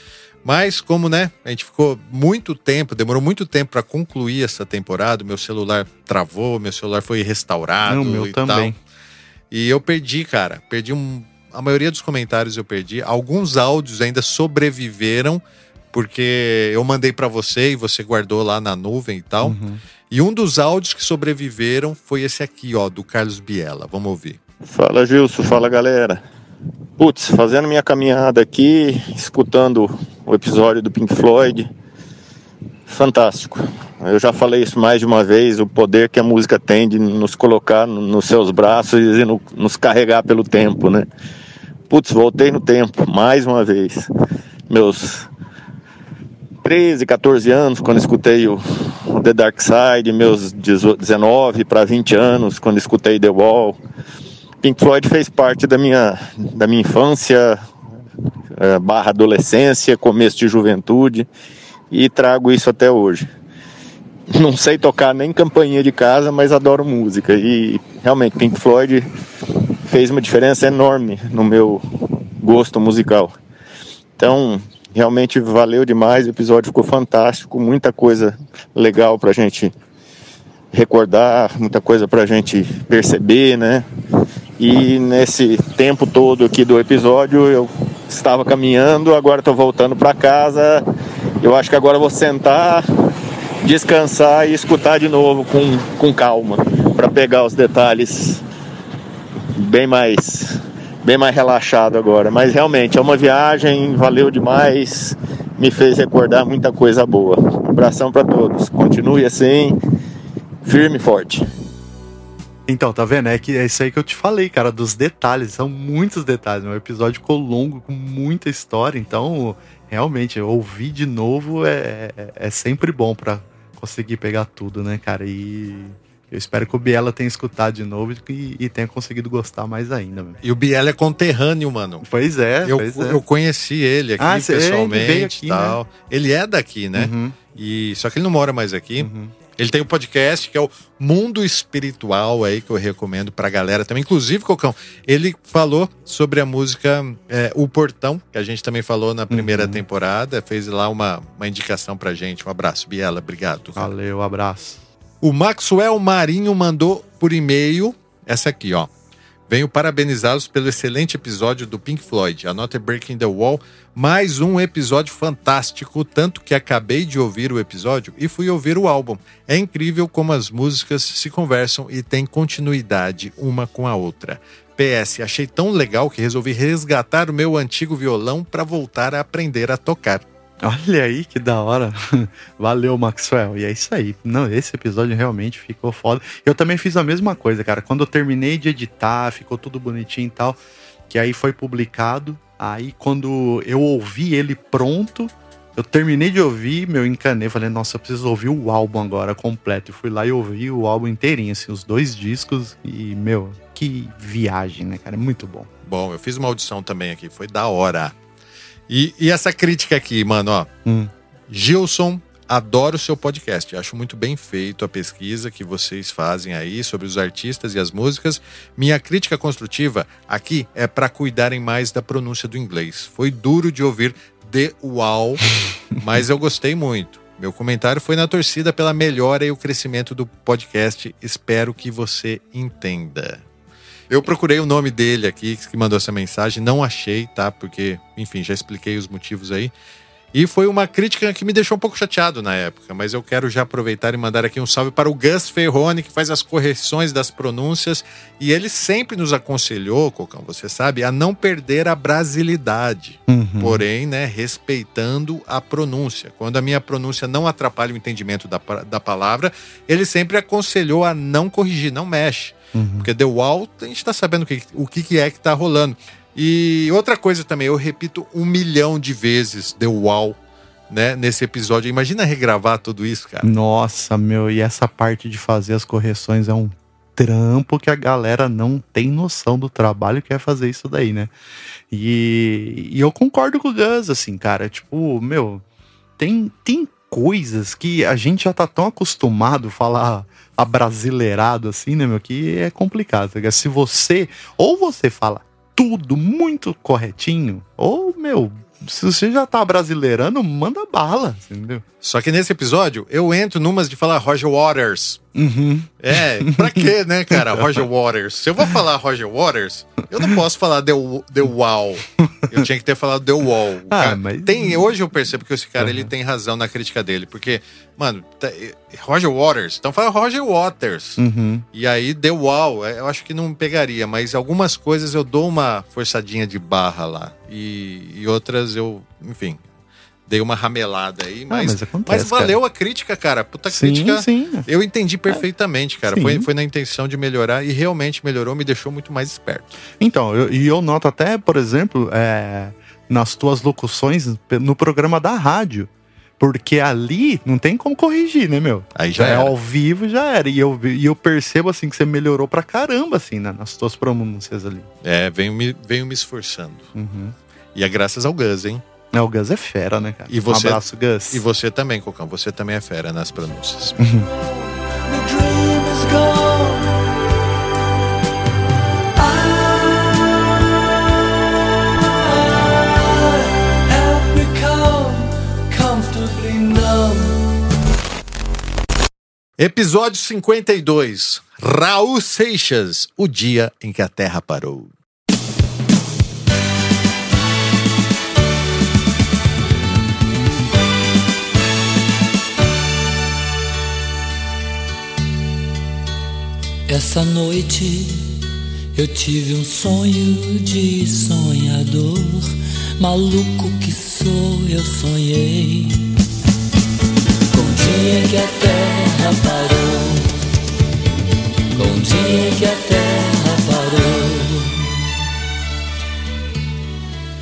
mas como, né, a gente ficou muito tempo, demorou muito tempo para concluir essa temporada, meu celular travou, meu celular foi restaurado Não, meu e também. tal. E eu perdi, cara, perdi um, a maioria dos comentários eu perdi. Alguns áudios ainda sobreviveram porque eu mandei para você e você guardou lá na nuvem e tal. Uhum. E um dos áudios que sobreviveram foi esse aqui, ó, do Carlos Biela. Vamos ouvir. Fala, Gilson. Fala, galera. Putz, fazendo minha caminhada aqui, escutando o episódio do Pink Floyd, fantástico. Eu já falei isso mais de uma vez, o poder que a música tem de nos colocar nos seus braços e no, nos carregar pelo tempo, né? Putz, voltei no tempo, mais uma vez. Meus 13, 14 anos, quando escutei o The Dark Side, meus 19 para 20 anos, quando escutei The Wall. Pink Floyd fez parte da minha, da minha infância, é, barra adolescência, começo de juventude e trago isso até hoje. Não sei tocar nem campainha de casa, mas adoro música e realmente Pink Floyd fez uma diferença enorme no meu gosto musical. Então, realmente valeu demais, o episódio ficou fantástico, muita coisa legal pra gente recordar, muita coisa pra gente perceber, né? E nesse tempo todo aqui do episódio eu estava caminhando, agora estou voltando para casa. Eu acho que agora vou sentar, descansar e escutar de novo com, com calma, para pegar os detalhes bem mais bem mais relaxado agora. Mas realmente é uma viagem, valeu demais, me fez recordar muita coisa boa. Um abração para todos. Continue assim, firme e forte. Então, tá vendo? É que é isso aí que eu te falei, cara, dos detalhes. São muitos detalhes. O episódio ficou longo, com muita história. Então, realmente, ouvir de novo é, é, é sempre bom para conseguir pegar tudo, né, cara? E eu espero que o Biela tenha escutado de novo e, e tenha conseguido gostar mais ainda. Mano. E o Biela é conterrâneo, mano. Pois é, eu, pois é. eu conheci ele aqui ah, pessoalmente ele aqui, tal. Né? Ele é daqui, né? Uhum. E, só que ele não mora mais aqui. Uhum. Ele tem um podcast que é o Mundo Espiritual aí, que eu recomendo pra galera também. Inclusive, Cocão, ele falou sobre a música é, O Portão, que a gente também falou na primeira Uhum. temporada. Fez lá uma, uma indicação pra gente. Um abraço, Biela. Obrigado. cara. Valeu, abraço. O Maxwell Marinho mandou por e-mail essa aqui, ó. Venho parabenizá-los pelo excelente episódio do Pink Floyd, A Not a Break in the Wall. Mais um episódio fantástico, tanto que acabei de ouvir o episódio e fui ouvir o álbum. É incrível como as músicas se conversam e têm continuidade uma com a outra. PS, achei tão legal que resolvi resgatar o meu antigo violão para voltar a aprender a tocar. Olha aí que da hora. Valeu, Maxwell. E é isso aí. Não, esse episódio realmente ficou foda. Eu também fiz a mesma coisa, cara. Quando eu terminei de editar, ficou tudo bonitinho e tal, que aí foi publicado. Aí quando eu ouvi ele pronto, eu terminei de ouvir, meu, encanei, falei, nossa, eu preciso ouvir o álbum agora completo. E fui lá e ouvi o álbum inteirinho, assim, os dois discos. E, meu, que viagem, né, cara? É muito bom. Bom, eu fiz uma audição também aqui, foi da hora. E, e essa crítica aqui, mano, ó. Hum. Gilson, adoro o seu podcast. Acho muito bem feito a pesquisa que vocês fazem aí sobre os artistas e as músicas. Minha crítica construtiva aqui é para cuidarem mais da pronúncia do inglês. Foi duro de ouvir The Wow, mas eu gostei muito. Meu comentário foi na torcida pela melhora e o crescimento do podcast. Espero que você entenda. Eu procurei o nome dele aqui, que mandou essa mensagem, não achei, tá? Porque, enfim, já expliquei os motivos aí. E foi uma crítica que me deixou um pouco chateado na época, mas eu quero já aproveitar e mandar aqui um salve para o Gus Ferrone, que faz as correções das pronúncias. E ele sempre nos aconselhou, Cocão, você sabe, a não perder a brasilidade. Uhum. Porém, né, respeitando a pronúncia. Quando a minha pronúncia não atrapalha o entendimento da, da palavra, ele sempre aconselhou a não corrigir, não mexe. Uhum. Porque The Wall, a gente tá sabendo o que, o que é que tá rolando. E outra coisa também, eu repito um milhão de vezes The Wall, né, nesse episódio. Imagina regravar tudo isso, cara. Nossa, meu, e essa parte de fazer as correções é um trampo que a galera não tem noção do trabalho que é fazer isso daí, né? E, e eu concordo com o Gus, assim, cara. Tipo, meu, tem, tem coisas que a gente já tá tão acostumado a falar abrasileirado assim, né, meu, que é complicado. tá? Se você, ou você fala tudo muito corretinho, ou, meu, se você já tá brasileirando, manda bala, entendeu? Só que nesse episódio, eu entro numas de falar Roger Waters. Uhum. É, pra quê, né, cara? Roger Waters. Se eu vou falar Roger Waters, eu não posso falar The, The Wall. Eu tinha que ter falado The Wall. O Ah, cara- mas- tem, hoje eu percebo que esse cara Uhum. ele tem razão na crítica dele. Porque, mano, tá- Roger Waters. Então fala Roger Waters. Uhum. E aí, The Wall, é, eu acho que não pegaria, mas algumas coisas eu dou uma forçadinha de barra lá. E, e outras eu, enfim, dei uma ramelada aí, Ah, mas, mas acontece, mas valeu a crítica, cara. Puta Sim, crítica. sim. Eu entendi perfeitamente, cara. Sim. Foi, foi na intenção de melhorar e realmente melhorou, me deixou muito mais esperto. Então, eu- e eu noto até, por exemplo, é, nas tuas locuções no programa da rádio. Porque ali não tem como corrigir, né, meu? Aí já é ao vivo, já era. E eu, e eu percebo, assim, que você melhorou pra caramba, assim, né, nas tuas pronúncias ali. É, venho me, venho me esforçando. Uhum. E é graças ao Gus, hein? É, o Gus é fera, né, cara? E você- Um abraço, Gus. E você também, Cocão. Você também é fera nas pronúncias. Numb. Episódio 52. Raul Seixas, o dia em que a Terra parou. Essa noite eu tive um sonho de sonhador. Maluco que sou, eu sonhei. Com o dia em que a terra parou. Com o dia em que a terra parou.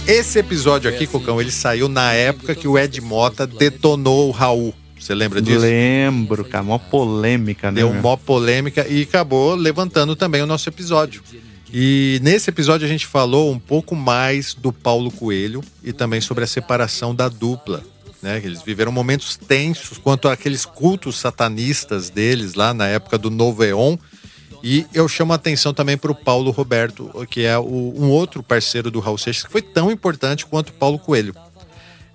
Esse episódio aqui, Cocão, ele saiu na época que o Ed Mota detonou o Raul. Você lembra disso? Lembro, cara. Mó polêmica, né? Deu mó polêmica e acabou levantando também o nosso episódio. E nesse episódio a gente falou um pouco mais do Paulo Coelho e também sobre a separação da dupla. né? Eles viveram momentos tensos quanto àqueles cultos satanistas deles lá na época do Novo Eon. E eu chamo a atenção também para o Paulo Roberto, que é o, um outro parceiro do Raul Seixas, que foi tão importante quanto o Paulo Coelho.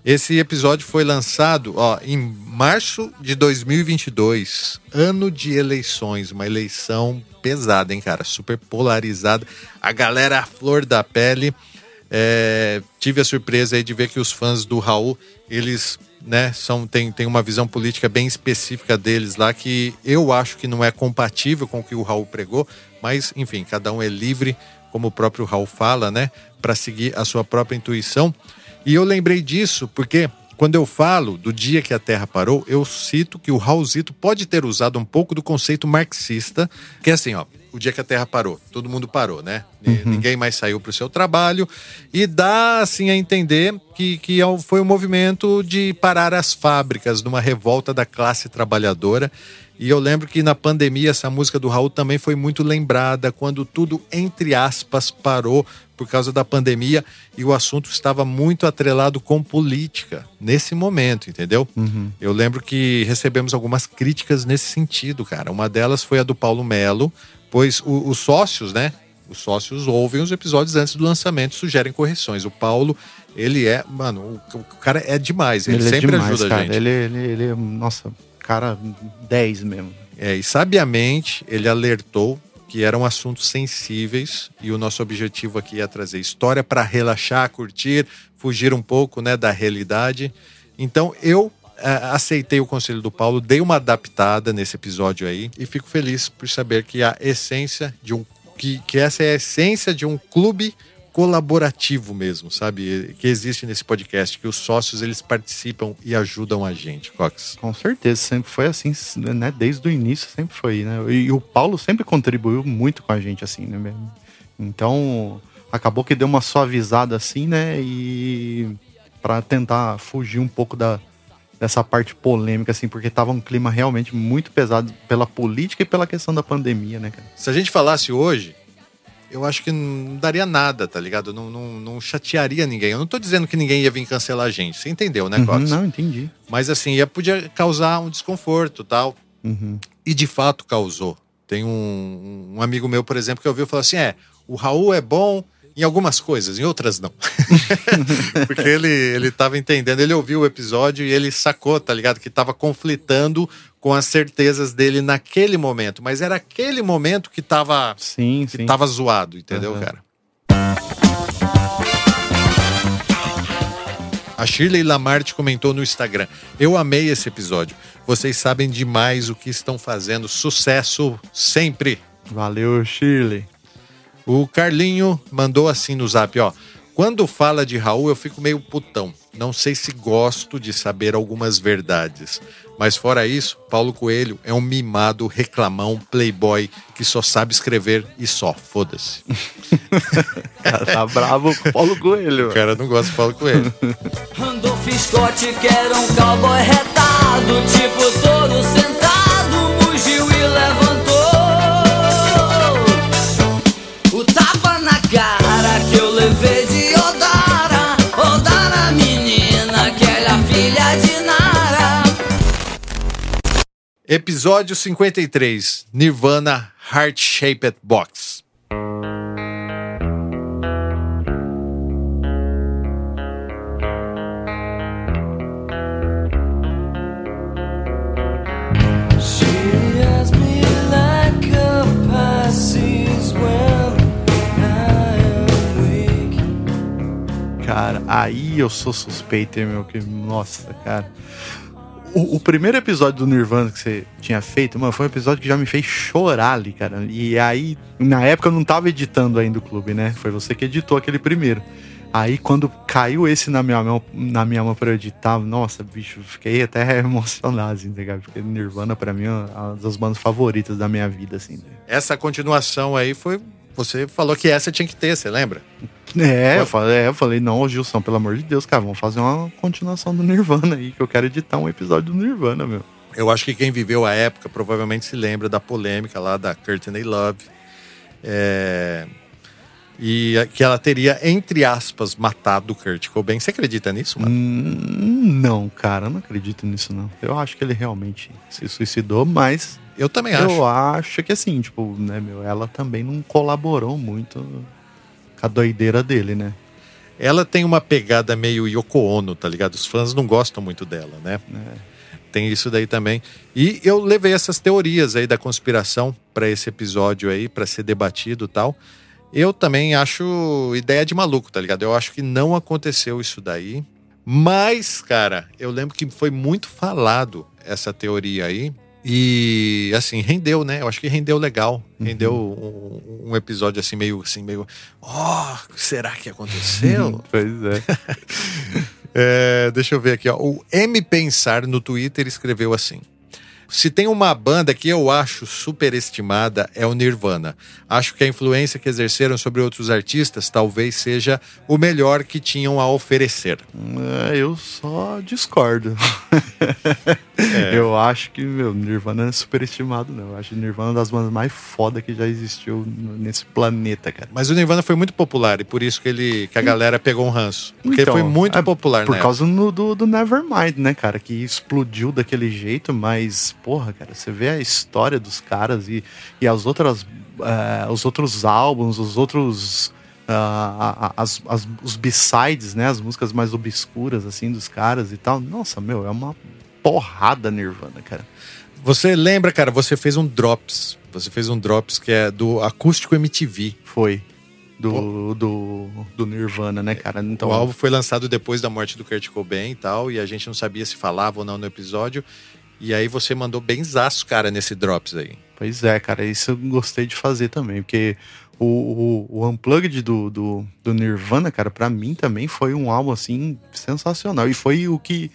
Esse episódio foi lançado ó, em março de 2022, ano de eleições, uma eleição pesada, hein, cara? Super polarizada. A galera a flor da pele. É, tive a surpresa aí de ver que os fãs do Raul, eles né, são, tem, tem uma visão política bem específica deles lá que eu acho que não é compatível com o que o Raul pregou, mas enfim, cada um é livre, como o próprio Raul fala, né, para seguir a sua própria intuição. E eu lembrei disso porque quando eu falo do dia que a Terra parou, eu cito que o Raulzito pode ter usado um pouco do conceito marxista, que é assim, ó, o dia que a Terra parou, todo mundo parou, né? Uhum. Ninguém mais saiu para o seu trabalho e dá assim a entender que, que é foi um movimento de parar as fábricas, numa revolta da classe trabalhadora e eu lembro que na pandemia essa música do Raul também foi muito lembrada, quando tudo, entre aspas, parou por causa da pandemia e o assunto estava muito atrelado com política nesse momento, entendeu? Uhum. Eu lembro que recebemos algumas críticas nesse sentido, cara. Uma delas foi a do Paulo Melo, pois o, os sócios, né? Os sócios ouvem os episódios antes do lançamento, sugerem correções. O Paulo, ele é, mano, o, o cara é demais. Ele, ele é sempre é demais, ajuda cara. a gente. Ele, ele, ele, nossa, cara 10 mesmo. É, e sabiamente ele alertou que eram assuntos sensíveis e o nosso objetivo aqui é trazer história para relaxar, curtir, fugir um pouco né, da realidade. Então eu é, aceitei o conselho do Paulo, dei uma adaptada nesse episódio aí e fico feliz por saber que a essência de um que, que essa é a essência de um clube colaborativo mesmo, sabe? Que existe nesse podcast, que os sócios eles participam e ajudam a gente, Cox. Com certeza, sempre foi assim, né? Desde o início sempre foi, né? E, e o Paulo sempre contribuiu muito com a gente, assim, né? Então, acabou que deu uma suavizada assim, né? E para tentar fugir um pouco da, dessa parte polêmica, assim, porque tava um clima realmente muito pesado pela política e pela questão da pandemia, né, cara? Se a gente falasse hoje, eu acho que não daria nada, tá ligado? Não, não, não, chatearia ninguém. Eu não tô dizendo que ninguém ia vir cancelar a gente. Você entendeu, né, Cox? Uhum, não, entendi. Mas assim, ia, podia causar um desconforto tal. Uhum. E de fato causou. Tem um, um, amigo meu, por exemplo, que ouviu falar assim: é, o Raul é bom, em algumas coisas, em outras não. Porque ele, ele tava entendendo, ele ouviu o episódio e ele sacou, tá ligado? Que tava conflitando com as certezas dele naquele momento. Mas era aquele momento que tava, sim, que sim. tava zoado, entendeu, uhum. cara? A Shirley Lamarte comentou no Instagram: Eu amei esse episódio. Vocês sabem demais o que estão fazendo. Sucesso sempre. Valeu, Shirley. O Carlinho mandou assim no zap, ó. Quando fala de Raul, eu fico meio putão. Não sei se gosto de saber algumas verdades. Mas fora isso, Paulo Coelho é um mimado, reclamão, playboy que só sabe escrever e só. Foda-se. cara tá bravo com Paulo Coelho. O cara não gosta de Paulo Coelho. Randolph Scott que era um cowboy retado, tipo touro sentado, Episódio 53, Nirvana Heart Shaped Box. Cara, aí eu sou suspeito, meu? Que, nossa, cara. O, o, primeiro episódio do Nirvana que você tinha feito, mano, foi um episódio que já me fez chorar ali, cara. E aí, na época eu não tava editando ainda o clube, né? Foi você que editou aquele primeiro. Aí quando caiu esse na minha mão, na minha mão pra eu editar, nossa, bicho, fiquei até emocionado, assim, tá ligado? Porque Nirvana, pra mim, é uma das bandas favoritas da minha vida, assim. Né? Essa continuação aí foi. Você falou que essa tinha que ter, você lembra? É, eu falei, é, eu falei, não, Gilson, pelo amor de Deus, cara, vamos fazer uma continuação do Nirvana aí, que eu quero editar um episódio do Nirvana, meu. Eu acho que quem viveu a época provavelmente se lembra da polêmica lá da Courtney Love. É... e que ela teria, entre aspas, matado o Kurt Cobain. Você acredita nisso, mano? Hum, não, cara, eu não acredito nisso, não. Eu acho que ele realmente se suicidou, mas Eu também acho. eu acho que assim, tipo, né, meu, ela também não colaborou muito com a doideira dele, né? Ela tem uma pegada meio Yoko Ono, tá ligado? Os fãs não gostam muito dela, né? Tem isso daí também. E eu levei essas teorias aí da conspiração para esse episódio aí, para ser debatido e tal. Eu também acho ideia de maluco, tá ligado? Eu acho que não aconteceu isso daí. Mas, cara, eu lembro que foi muito falado essa teoria aí. E assim, rendeu, né? Eu acho que rendeu legal. Rendeu um, um episódio assim, meio assim, meio. Oh, será que aconteceu? Pois é. É, deixa eu ver aqui, ó. O M Pensar no Twitter escreveu assim: Se tem uma banda que eu acho superestimada é o Nirvana. Acho que a influência que exerceram sobre outros artistas talvez seja o melhor que tinham a oferecer. É, eu só discordo. Eu acho que, meu, Nirvana é superestimado, não. Eu acho Nirvana uma das bandas mais foda que já existiu nesse planeta, cara. Mas o Nirvana foi muito popular e por isso que ele que a galera pegou um ranço. Porque Então, foi muito é, popular, Por né? causa no- do, do Nevermind, né, cara? Que explodiu daquele jeito, mas, porra, cara, você vê a história dos caras e, e as outras. eh, os outros álbuns, os outros. a- as, as- os B-sides, né? As músicas mais obscuras, assim, dos caras e tal. Nossa, meu, é uma porrada Nirvana, cara. Você lembra, cara, você fez um Drops. Você fez um Drops que é do Acústico MTV. Foi. Do, do, do Nirvana, né, cara? Então, o álbum foi lançado depois da morte do Kurt Cobain e tal, e a gente não sabia se falava ou não no episódio. E aí você mandou bem zaço, cara, nesse Drops aí. Pois é, cara, isso eu gostei de fazer também, porque o, o, o Unplugged do, do, do Nirvana, cara, pra mim também foi um álbum, assim, sensacional. E foi o que,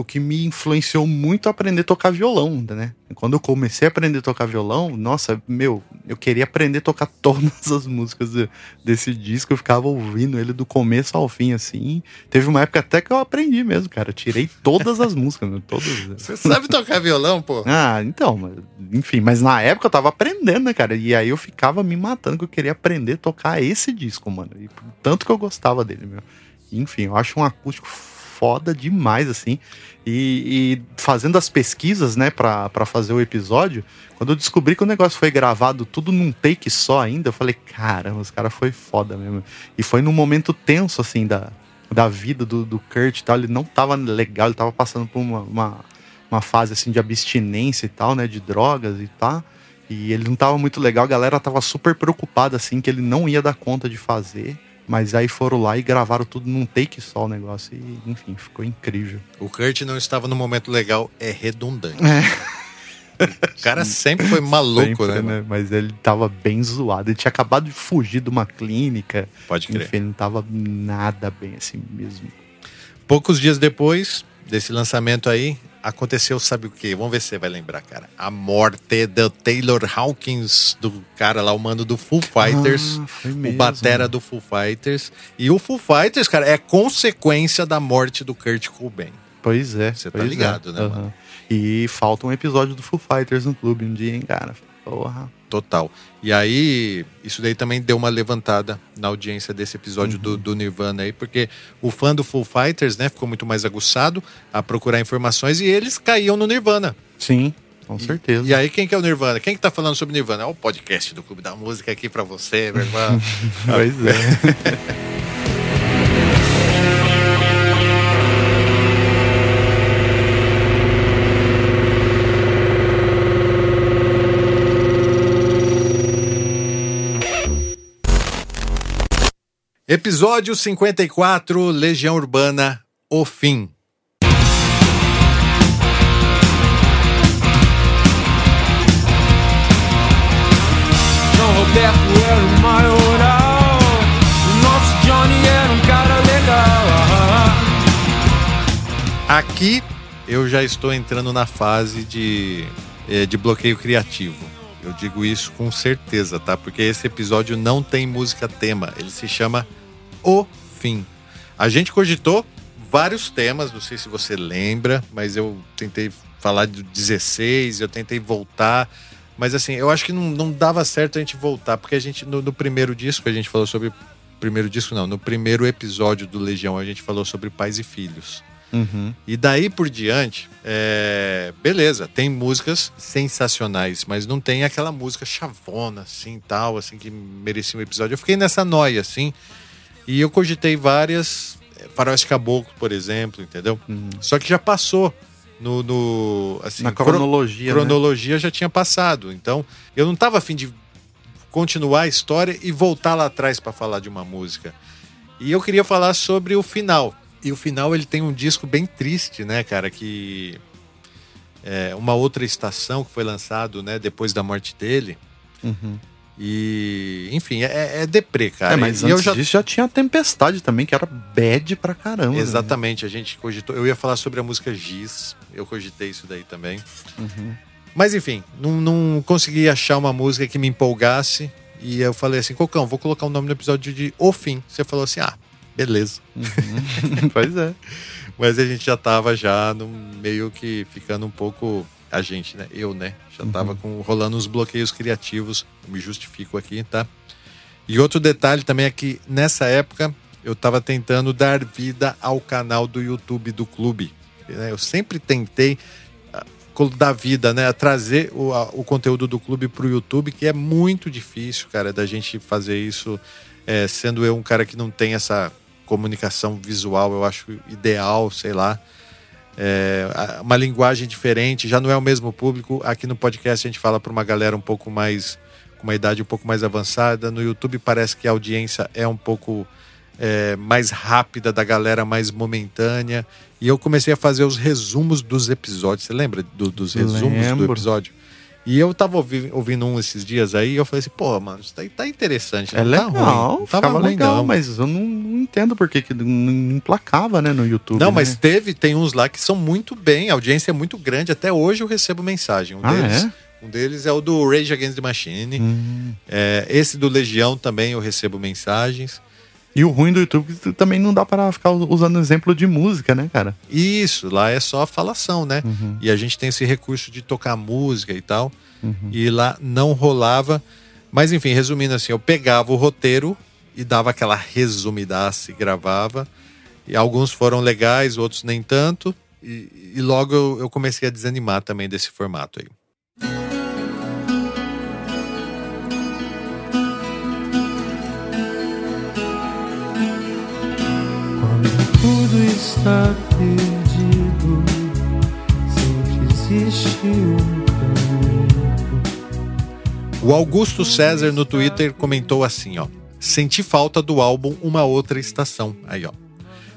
o que me influenciou muito a aprender a tocar violão, né? Quando eu comecei a aprender a tocar violão, nossa, meu, eu queria aprender a tocar todas as músicas de- desse disco, eu ficava ouvindo ele do começo ao fim, assim. Teve uma época até que eu aprendi mesmo, cara, eu tirei todas as músicas, né? todas. Você sabe tocar violão, pô? Ah, então, mas- enfim, mas na época eu tava aprendendo, né, cara? E aí eu ficava me matando que eu queria aprender a tocar esse disco, mano. E tanto que eu gostava dele, meu. Enfim, eu acho um acústico foda demais, assim. E, e fazendo as pesquisas, né, pra, pra fazer o episódio, quando eu descobri que o negócio foi gravado tudo num take só ainda, eu falei, caramba, os caras foi foda mesmo. E foi num momento tenso, assim, da, da vida do, do Kurt e tal. Ele não tava legal, ele tava passando por uma, uma, uma fase, assim, de abstinência e tal, né, de drogas e tal. E ele não tava muito legal, a galera tava super preocupada, assim, que ele não ia dar conta de fazer. Mas aí foram lá e gravaram tudo num take só o negócio. E, enfim, ficou incrível. O Kurt não estava no momento legal, é redundante. É. O cara sempre foi maluco, Sempre, né? mano? Mas ele tava bem zoado. Ele tinha acabado de fugir de uma clínica. Pode crer. Enfim, ele não tava nada bem assim mesmo. Poucos dias depois desse lançamento aí, aconteceu, sabe o quê? Vamos ver se você vai lembrar, cara. A morte do Taylor Hawkins, do cara lá, o mano do Foo Fighters. Ah, o batera do Foo Fighters. E o Foo Fighters, cara, é consequência da morte do Kurt Cobain. Pois é. Você tá pois ligado, é. né, Aham. mano? E falta um episódio do Foo Fighters no clube um dia, hein, cara? Porra. Total. E aí, isso daí também deu uma levantada na audiência desse episódio do, do Nirvana aí, porque o fã do Foo Fighters, né, ficou muito mais aguçado a procurar informações e eles caíam no Nirvana. Sim, com certeza. E aí, quem que é o Nirvana? Quem que tá falando sobre Nirvana? É o podcast do Clube da Música aqui pra você, meu irmão. Pois é. Episódio 54, Legião Urbana, O Fim. João Roberto era o maioral. O nosso Johnny era um cara legal. Aqui eu já estou entrando na fase de, eh, de bloqueio criativo. Eu digo isso com certeza, tá? Porque esse episódio não tem música tema. Ele se chama O Fim. A gente cogitou vários temas, não sei se você lembra, mas eu tentei falar de 16, eu tentei voltar Mas assim, eu acho que não, não dava certo a gente voltar, porque a gente, no, no primeiro disco, a gente falou sobre. Primeiro disco, não, no primeiro episódio do Legião, a gente falou sobre pais e filhos. Uhum. E daí por diante, é, beleza, tem músicas sensacionais, mas não tem aquela música chavona, assim, tal, assim, que merecia um episódio. Eu fiquei nessa noia, assim, e eu cogitei várias, é, Faróis Caboclo, por exemplo, entendeu? Uhum. Só que já passou no, no assim, Na cro- cronologia. né? cronologia já tinha passado. Então, eu não tava afim de continuar a história e voltar lá atrás para falar de uma música. E eu queria falar sobre o final. E o final ele tem um disco bem triste, né, cara, que é uma outra estação que foi lançado, né, depois da morte dele. Uhum. E, enfim, é, é deprê, cara. é, mas e antes eu já disso já tinha a Tempestade também, que era bad pra caramba. né? Exatamente, a gente cogitou. Eu ia falar sobre a música Giz, eu cogitei isso daí também. Uhum. Mas enfim, não, não consegui achar uma música que me empolgasse. E eu falei assim, Cocão, vou colocar o nome do episódio de O Fim. Você falou assim, ah, beleza. Uhum. pois é. Mas a gente já tava já no meio que ficando um pouco. A gente, né? Eu, né? Já tava com, rolando uns bloqueios criativos. Me justifico aqui, tá? E outro detalhe também é que nessa época eu tava tentando dar vida ao canal do YouTube do clube. né? Eu sempre tentei ah, dar vida, né? Trazer o, a- o conteúdo do clube pro YouTube, que é muito difícil, cara, da gente fazer isso. é, sendo eu um cara que não tem essa comunicação visual, eu acho ideal, sei lá. É, uma linguagem diferente, já não é o mesmo público. Aqui no podcast a gente fala para uma galera um pouco mais, com uma idade um pouco mais avançada. No YouTube parece que a audiência é um pouco é, mais rápida, da galera mais momentânea. E eu comecei a fazer os resumos dos episódios. Você lembra do- dos resumos do Lembro. episódio? E eu tava ouvi- ouvindo um esses dias aí e eu falei assim, pô, mano, isso daí tá interessante. É não tá legal, ruim, não tava ficava ruim, legal, não. mas eu não, não entendo por que não emplacava, né, no YouTube. Não, né? mas teve, tem uns lá que são muito bem, a audiência é muito grande. Até hoje eu recebo mensagem. Um, Ah, deles, é? um deles é o do Rage Against the Machine. Hum. É, esse do Legião também eu recebo mensagens. E o ruim do YouTube é que também não dá para ficar usando exemplo de música, né, cara? Isso, lá é só falação, né? Uhum. E a gente tem esse recurso de tocar música e tal. Uhum. E lá não rolava. Mas enfim, resumindo assim, eu pegava o roteiro e dava aquela resumidaça e gravava. E alguns foram legais, outros nem tanto. E, e logo eu, eu comecei a desanimar também desse formato aí. Está perdido, sempre existe um caminho. O Augusto César no Twitter comentou assim, ó: "Senti falta do álbum Uma Outra Estação". Aí, ó.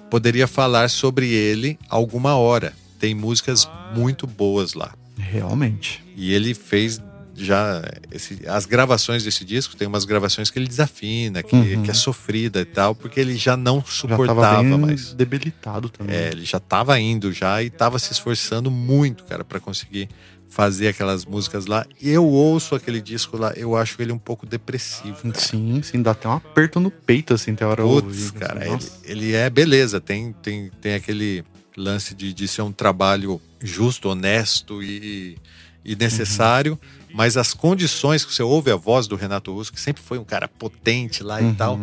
Poderia falar sobre ele alguma hora. Tem músicas muito boas lá. Realmente. E ele fez já esse- as gravações desse disco, tem umas gravações que ele desafina, que, Uhum. que é sofrida e tal, porque ele já não Já suportava tava bem mais. debilitado também. É, ele já tava indo já e tava se esforçando muito, cara, para conseguir fazer aquelas músicas lá. E eu ouço aquele disco lá, eu acho ele um pouco depressivo. cara. Sim, sim, dá até um aperto no peito, assim, tem hora eu Putz, ouvi, assim, cara, ele, nossa. ele é beleza, tem, tem, tem aquele lance de, de ser um trabalho justo, honesto e, e necessário, mas as condições que você ouve a voz do Renato Russo, que sempre foi um cara potente lá e Uhum, tal,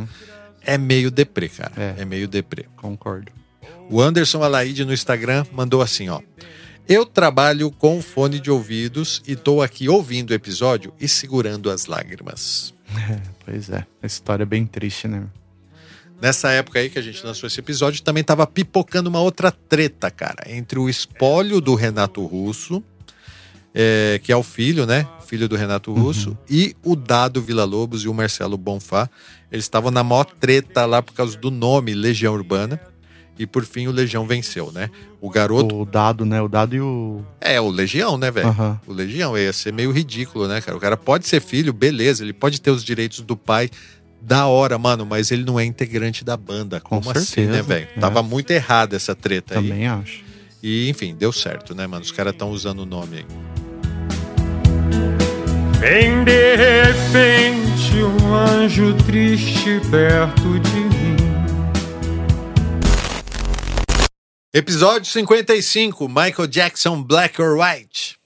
é meio deprê, cara. É. É, meio deprê. Concordo. O Anderson Alaide no Instagram mandou assim, ó. Eu trabalho com fone de ouvidos e tô aqui ouvindo o episódio e segurando as lágrimas. Pois é, a história é bem triste, né? Nessa época aí que a gente lançou esse episódio, também tava pipocando uma outra treta, cara, entre o espólio do Renato Russo, é, que é o filho, né? Filho do Renato Russo, e o Dado Vila Lobos e o Marcelo Bonfá. Eles estavam na maior treta lá por causa do nome Legião Urbana. E por fim o Legião venceu, né? O garoto. O dado, né? O dado e o. É, o Legião, né, velho? Aham. O Legião ia ser meio ridículo, né, cara? O cara pode ser filho, beleza, ele pode ter os direitos do pai, da hora, mano, mas ele não é integrante da banda. Com Como assim, certeza, né, velho? é. Tava muito errada essa treta aí. Também acho. E, enfim, deu certo, né, mano? Os caras estão usando o nome aí. Vem de repente um anjo triste perto de mim. Episódio 55, Michael Jackson, Black or White.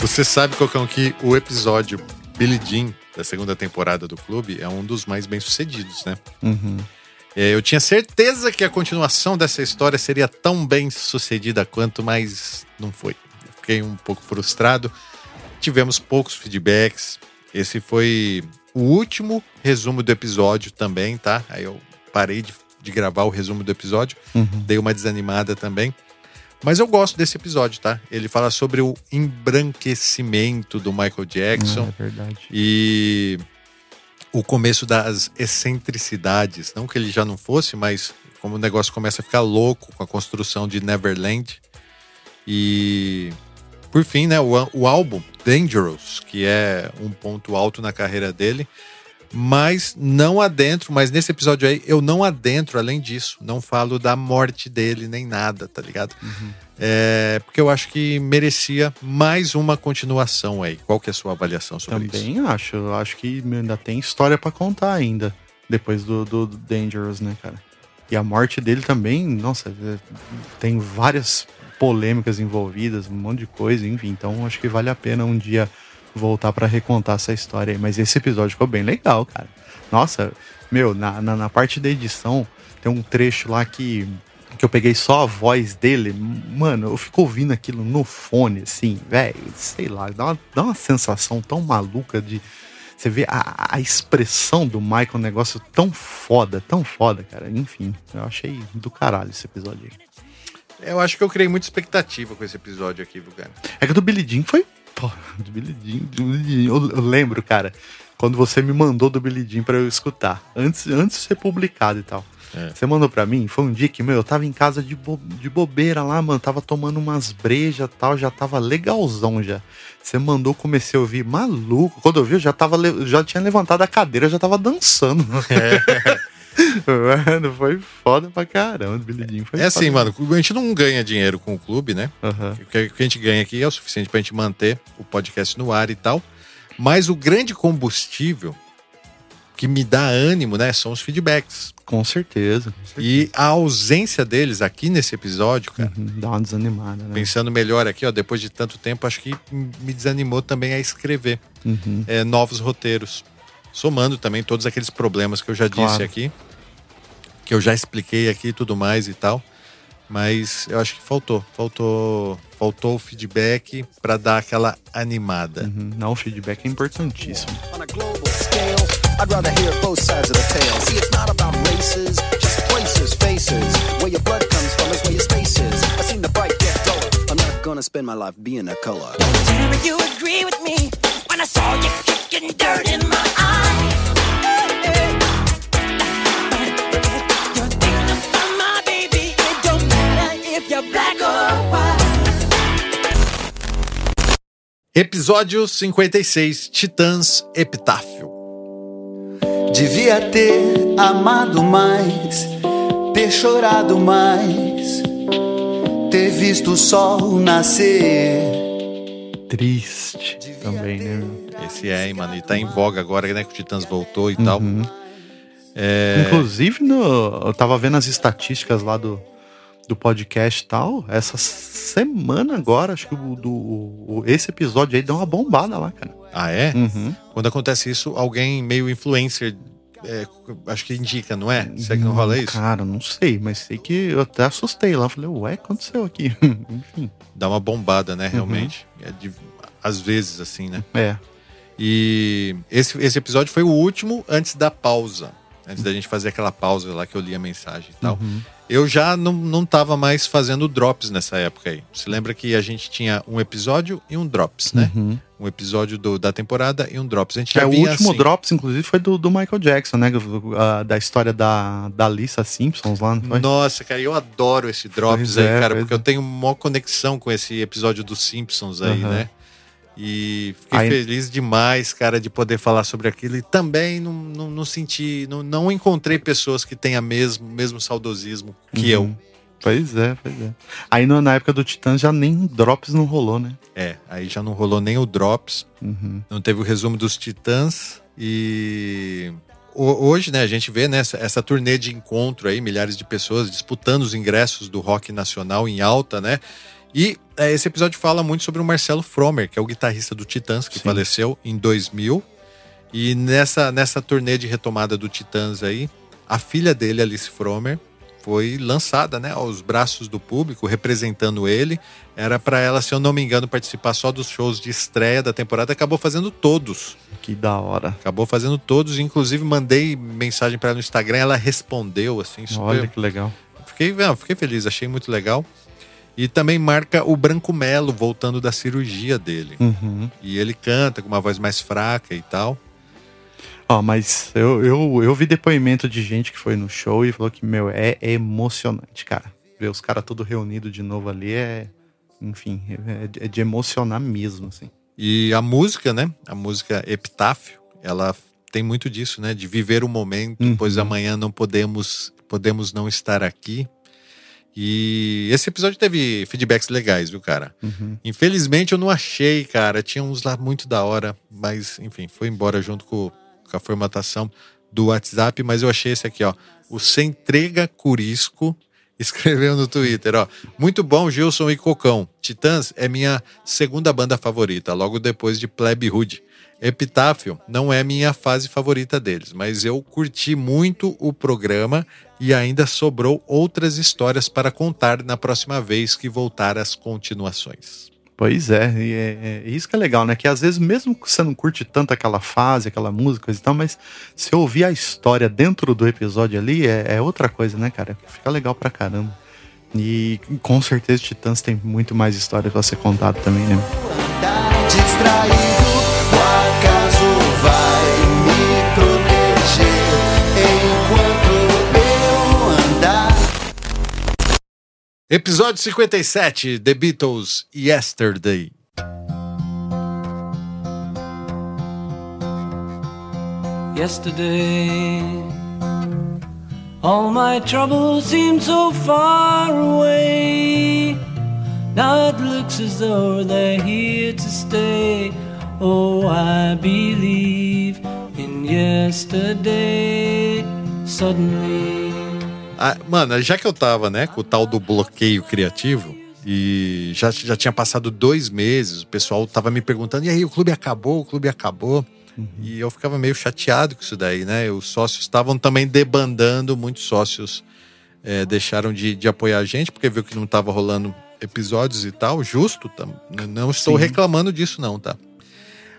Você sabe, Cocão, que o episódio Billie Jean da segunda temporada do clube é um dos mais bem sucedidos, né? Uhum. É, eu tinha certeza que a continuação dessa história seria tão bem sucedida quanto, mas não foi. Fiquei um pouco frustrado. Tivemos poucos feedbacks. Esse foi o último resumo do episódio também, tá? Aí eu parei de, de gravar o resumo do episódio, Uhum. dei uma desanimada também. Mas eu gosto desse episódio, tá? Ele fala sobre o embranquecimento do Michael Jackson É verdade. e o começo das excentricidades. Não que ele já não fosse, mas como o negócio começa a ficar louco com a construção de Neverland. E por fim, né, o, o álbum Dangerous, que é um ponto alto na carreira dele. Mas não adentro, mas nesse episódio aí eu não adentro além disso. Não falo da morte dele nem nada, tá ligado? É, porque eu acho que merecia mais uma continuação aí. Qual que é a sua avaliação sobre isso? Também acho. Eu acho que ainda tem história pra contar ainda. Depois do, do do Dangerous, né, cara? E a morte dele também, nossa, é- tem várias polêmicas envolvidas, um monte de coisa, enfim. Então acho que vale a pena um dia voltar pra recontar essa história aí. Mas esse episódio ficou bem legal, cara. Nossa, meu, na, na, na parte da edição, tem um trecho lá que, que eu peguei só a voz dele. Mano, eu fico ouvindo aquilo no fone, assim, velho, sei lá, dá uma, dá uma sensação tão maluca de. Você vê a, a expressão do Michael, um negócio tão foda, tão foda, cara. Enfim, eu achei do caralho esse episódio aí. Eu acho que eu criei muita expectativa com esse episódio aqui, viu, cara? É que o do Billy Jean foi. Pô, do Billy Jean, do Billy Jean. Eu, eu lembro, cara, quando você me mandou do Billy Jean pra eu escutar, antes, antes de ser publicado e tal. É. Você mandou pra mim, foi um dia que, meu, eu tava em casa de, bo- de bobeira lá, mano, tava tomando umas brejas e tal, já tava legalzão já. Você mandou, comecei a ouvir, maluco. Quando eu vi, eu já, tava, já tinha levantado a cadeira, já tava dançando. Mano, foi foda pra caramba. O Billy Jean foi É assim, foda. mano, a gente não ganha dinheiro com o clube, né? Que o que a gente ganha aqui é o suficiente pra gente manter o podcast no ar e tal. Mas o grande combustível que me dá ânimo, né, são os feedbacks. Com certeza. Com certeza. E a ausência deles aqui nesse episódio, cara, Uhum, dá uma desanimada, né? pensando melhor aqui, ó, depois de tanto tempo, acho que me desanimou também a escrever Uhum. é, novos roteiros. Somando também todos aqueles problemas que eu já disse Claro. aqui, que eu já expliquei aqui e tudo mais e tal. Mas eu acho que faltou. Faltou, faltou o feedback pra dar aquela animada. Uhum. Não, o feedback é importantíssimo. I'd rather hear both sides of the tale. See, it's not about races, just places, faces. Where your blood comes from is where your space is. I seen the fight get duller. I'm not gonna spend my life being a color. Tell me you agree with me when I saw you kicking dirt in my eye. You're thinking about my baby. It don't matter if you're black or white. Episódio 56, Titãs Epitáfio. Devia ter amado mais, ter chorado mais, ter visto o sol nascer. Triste também, né? Esse é, hein, mano. E tá em voga agora, né? Que o Titãs voltou e tal. Uhum. É, Inclusive, no, eu tava vendo as estatísticas lá do, do podcast e tal. Essa semana agora, acho que o, do, o- esse episódio aí deu uma bombada lá, cara. Ah, é? Uhum. Quando acontece isso, alguém meio influencer, é, acho que indica, não é? Será que não rola isso? Cara, não sei, mas sei que eu até assustei lá. Falei, ué, o que aconteceu aqui? Enfim. Dá uma bombada, né, realmente. É de- às vezes, assim, né? É. E esse, esse episódio foi o último antes da pausa. Antes da gente fazer aquela pausa lá que eu li a mensagem e tal. Uhum. Eu já não, não tava mais fazendo drops nessa época aí. Você lembra que a gente tinha um episódio e um drops, né? Uhum. Um episódio do- da temporada e um drops. A gente É, o último assim. Drops, inclusive, foi do, do Michael Jackson, né? Da história da, da Lisa Simpsons lá, não foi? Nossa, cara, eu adoro esse Drops Pois aí, é, cara, porque é. eu tenho maior conexão com esse episódio dos Simpsons aí, Aham. né? E fiquei Aí- feliz demais, cara, de poder falar sobre aquilo. E também não, não, não senti, não, não encontrei pessoas que tenham mesmo mesmo saudosismo que Uhum. eu. Pois é, pois é. Aí na época do Titãs já nem Drops não rolou, né? É, aí já não rolou nem o Drops, Uhum. não teve o resumo dos Titãs e ho- hoje, né, a gente vê nessa essa turnê de encontro aí, milhares de pessoas disputando os ingressos do rock nacional em alta, né? E é, esse episódio fala muito sobre o Marcelo Fromer, que é o guitarrista do Titãs, que Sim. faleceu em 2000. E nessa, nessa turnê de retomada do Titãs aí, a filha dele, Alice Fromer, foi lançada né, aos braços do público, representando ele. Era para ela, se eu não me engano, participar só dos shows de estreia da temporada. Acabou fazendo todos. Que da hora. Acabou fazendo todos. Inclusive, mandei mensagem para ela no Instagram. Ela respondeu, assim, super. Olha que legal. Fiquei, não, fiquei feliz, achei muito legal. E também marca o Branco Melo voltando da cirurgia dele. Uhum. E ele canta com uma voz mais fraca e tal. Ó, mas eu, eu, eu vi depoimento de gente que foi no show e falou que, meu, é emocionante, cara. Ver os caras tudo reunido de novo ali é. Enfim, é, é de emocionar mesmo, assim. E a música, né? A música Epitáfio, ela tem muito disso, né? De viver o momento, Uhum. pois amanhã não podemos, podemos não estar aqui. E esse episódio teve feedbacks legais, viu, cara? Uhum. Infelizmente eu não achei, cara. Tinha uns lá muito da hora, mas enfim, foi embora junto com, com a formatação do WhatsApp. Mas eu achei esse aqui, ó. O Sem Entrega Curisco escreveu no Twitter, ó. Muito bom, Gilson e Cocão. Titãs é minha segunda banda favorita, logo depois de Plebe Hood. Epitáfio não é minha fase favorita deles, mas eu curti muito o programa e ainda sobrou outras histórias para contar na próxima vez que voltar às continuações. Pois é, e é, é isso que é legal, né? Que às vezes, mesmo que você não curte tanto aquela fase, aquela música coisa e tal, mas se ouvir a história dentro do episódio ali, é, é outra coisa, né, cara? Fica legal pra caramba. E com certeza Titãs tem muito mais história pra ser contado também, né? andar distraído, Episódio 57, The Beatles, Yesterday. Yesterday, all my troubles seemed so far away. Now it looks as though they're here to stay. Oh, I believe in yesterday. Suddenly. Ah, mano, já que eu tava, né, com o tal do bloqueio criativo, e já, já tinha passado dois meses, o pessoal tava me perguntando, e aí, o clube acabou, o clube acabou. E eu ficava meio chateado com isso daí, né? Os sócios estavam também debandando, muitos sócios eh, deixaram de, de apoiar a gente, porque viu que não tava rolando episódios e tal, justo, tam- não estou Sim. reclamando disso não, tá?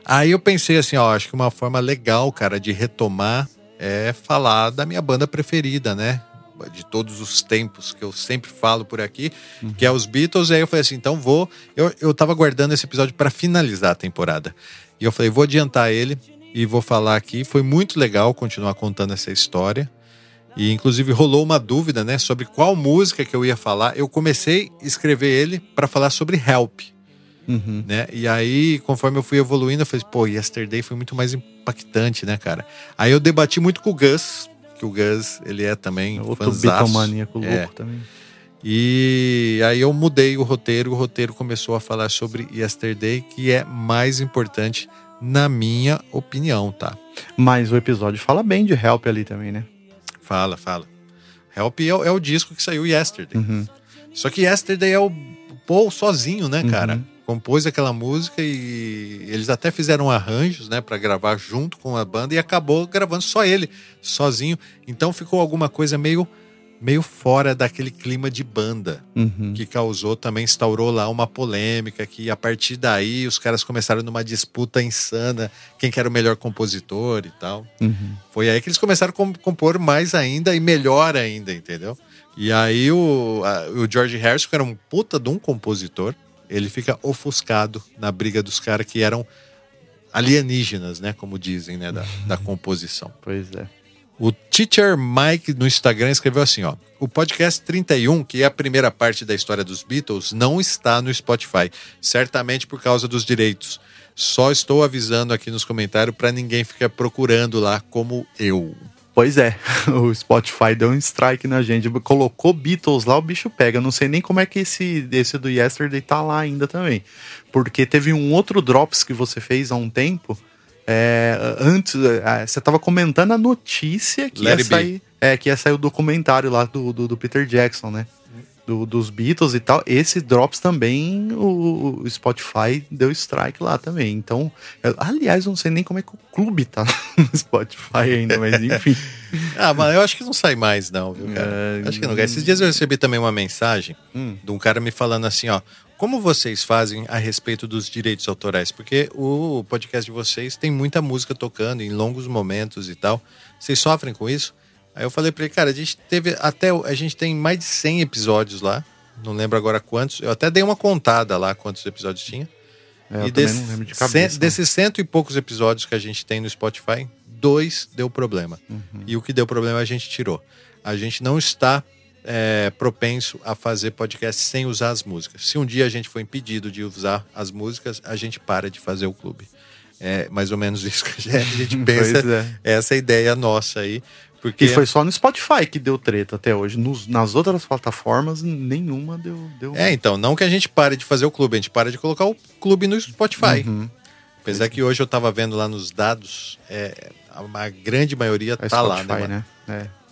Aí eu pensei assim, ó, acho que uma forma legal, cara, de retomar é falar da minha banda preferida, né? De todos os tempos, que eu sempre falo por aqui, que é os Beatles. E aí eu falei assim, então vou. Eu, eu tava guardando esse episódio para finalizar a temporada. E eu falei, vou adiantar ele e vou falar aqui. Foi muito legal continuar contando essa história. E inclusive rolou uma dúvida, né, sobre qual música que eu ia falar. Eu comecei a escrever ele para falar sobre Help Uhum. né? E aí, conforme eu fui evoluindo, eu falei, pô, Yesterday foi muito mais impactante, né, cara? Aí eu debati muito com o Gus, que o Gus, ele é também Outro fanzaço. bitomaníaco louco É. também. E aí eu mudei o roteiro, o roteiro começou a falar sobre Yesterday, que é mais importante na minha opinião, tá? Mas o episódio fala bem de Help ali também, né? Fala, fala. Help é, o- é o disco que saiu Yesterday. Uhum. Só que Yesterday é o Paul sozinho, né, cara? Uhum. Compôs aquela música e eles até fizeram arranjos, né, Pra gravar junto com a banda e acabou gravando só ele, sozinho. Então ficou alguma coisa meio meio fora daquele clima de banda Uhum. que causou também instaurou lá uma polêmica que a partir daí os caras começaram numa disputa insana quem que era o melhor compositor e tal. Uhum. Foi aí que eles começaram a com- compor mais ainda e melhor ainda, entendeu? E aí o, a- o George Harrison, que era um puta de um compositor, ele fica ofuscado na briga dos caras que eram alienígenas, né? Como dizem, né? Da, da composição. Pois é. O Teacher Mike no Instagram escreveu assim, ó. O podcast 31, que é a primeira parte da história dos Beatles, não está no Spotify, certamente por causa dos direitos. Só estou avisando aqui nos comentários para ninguém ficar procurando lá como eu. Pois é, o Spotify deu um strike na gente. Colocou Beatles lá, o bicho pega. Não sei nem como é que esse, esse do Yesterday tá lá ainda também. Porque teve um outro Drops que você fez há um tempo É, antes, é, você tava comentando a notícia que Let ia sair. É, que ia sair o documentário lá do, do, do Peter Jackson, né? Do- dos Beatles e tal. Esse Drops também, o, o Spotify deu strike lá também. Então, eu- aliás, não sei nem como é que o clube tá no Spotify ainda, mas enfim. Ah, mas eu acho que não sai mais, não, viu, cara? É, Acho que não. Esses dias eu recebi também uma mensagem Hum. de um cara me falando assim, ó. Como vocês fazem a respeito dos direitos autorais? Porque o podcast de vocês tem muita música tocando em longos momentos e tal. Vocês sofrem com isso? Aí eu falei pra ele, cara, a gente teve até. A gente tem mais de 100 episódios lá. Não lembro agora quantos. Eu até dei uma contada lá quantos episódios tinha. É, eu e também desse- não lembro de cabeça. né? desses cento e poucos episódios que a gente tem no Spotify, dois deu problema. Uhum. E o que deu problema a gente tirou. A gente não está é, propenso a fazer podcast sem usar as músicas. Se um dia a gente for impedido de usar as músicas, a gente para de fazer o clube. É mais ou menos isso que a gente pensa. É. Essa ideia nossa aí. Porque E foi só no Spotify que deu treta até hoje. Nos- nas outras plataformas, nenhuma deu. deu... É, então, não que a gente pare de fazer o clube, a gente para de colocar o clube no Spotify. Uhum. Apesar que hoje eu tava vendo lá nos dados, é, a, grande maioria É tá lá, Spotify, né? mano? né? É.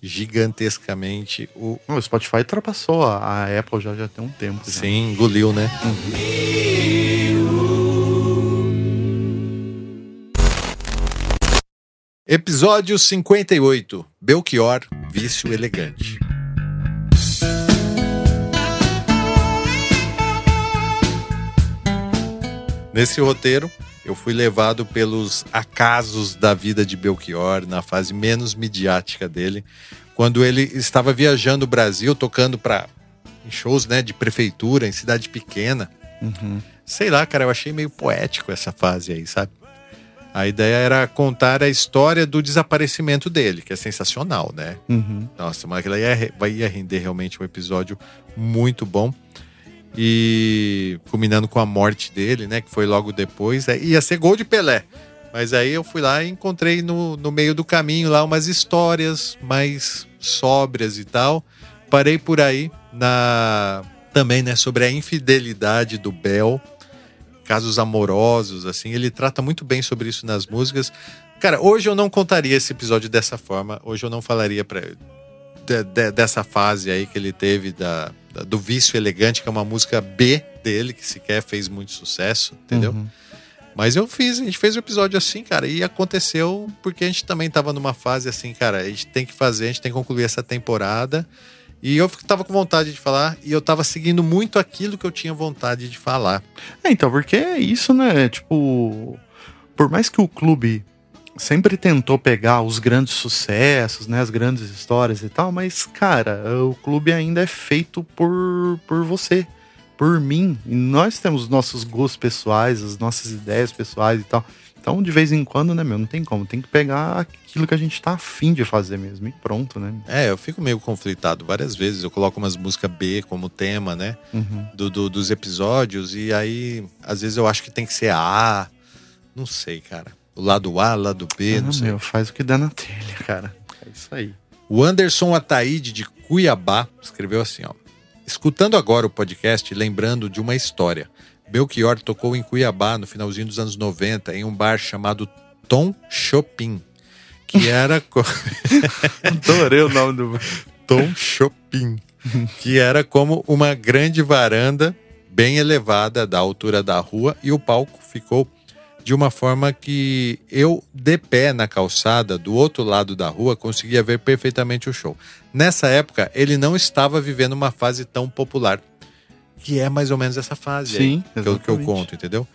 Gigantescamente. O, O Spotify ultrapassou a, a Apple já, já tem um tempo. já. sim, engoliu, né? Episódio 58. Belchior, vício elegante. Nesse roteiro, eu fui levado pelos acasos da vida de Belchior, na fase menos midiática dele, quando ele estava viajando o Brasil, tocando para shows né, de prefeitura, em cidade pequena. Uhum. Sei lá, cara, eu achei meio poético essa fase aí, sabe? A ideia era contar a história do desaparecimento dele, que é sensacional, né? Uhum. Nossa, mas aquilo aí ia, vai- ia render realmente um episódio muito bom. E culminando com a morte dele, né? Que foi logo depois. é, Ia ser gol de Pelé. Mas aí eu fui lá e encontrei no, no meio do caminho lá umas histórias mais sóbrias e tal. Parei por aí na também, né, sobre a infidelidade do Bel, casos amorosos, assim. Ele trata muito bem sobre isso nas músicas. Cara, hoje eu não contaria esse episódio dessa forma. Hoje eu não falaria para dessa fase aí que ele teve da, da- do Vício Elegante, que é uma música B dele, que sequer fez muito sucesso, entendeu? Uhum. Mas eu fiz, a gente fez o episódio assim, cara, e aconteceu porque a gente também tava numa fase assim, cara, a gente tem que fazer, a gente tem que concluir essa temporada. E eu tava com vontade de falar, e eu tava seguindo muito aquilo que eu tinha vontade de falar. É, então, porque é isso, né? Tipo, por mais que o clube sempre tentou pegar os grandes sucessos, né? As grandes histórias e tal, mas, cara, o clube ainda é feito por, por você, por mim. E nós temos nossos gostos pessoais, as nossas ideias pessoais e tal. Então, de vez em quando, né, meu, não tem como. Tem que pegar aquilo que a gente tá afim de fazer mesmo. E pronto, né? É, eu fico meio conflitado várias vezes. Eu coloco umas músicas B como tema, né? Uhum. do, do- dos episódios, e aí, às vezes eu acho que tem que ser A. Não sei, cara. O lado A, lado B, não Ah, sei. meu, faz o que dá na telha, cara. É isso aí. O Anderson Ataíde de Cuiabá escreveu assim, ó. Escutando agora o podcast, lembrando de uma história. Belchior tocou em Cuiabá no finalzinho dos anos 90 em um bar chamado Tom Chopin, que era co- Adorei o nome do. Tom Chopin, que era como uma grande varanda bem elevada da altura da rua e o palco ficou de uma forma que eu, de pé na calçada do outro lado da rua, conseguia ver perfeitamente o show. Nessa época, ele não estava vivendo uma fase tão popular, que é mais ou menos essa fase aí Sim, que eu, que eu conto, entendeu?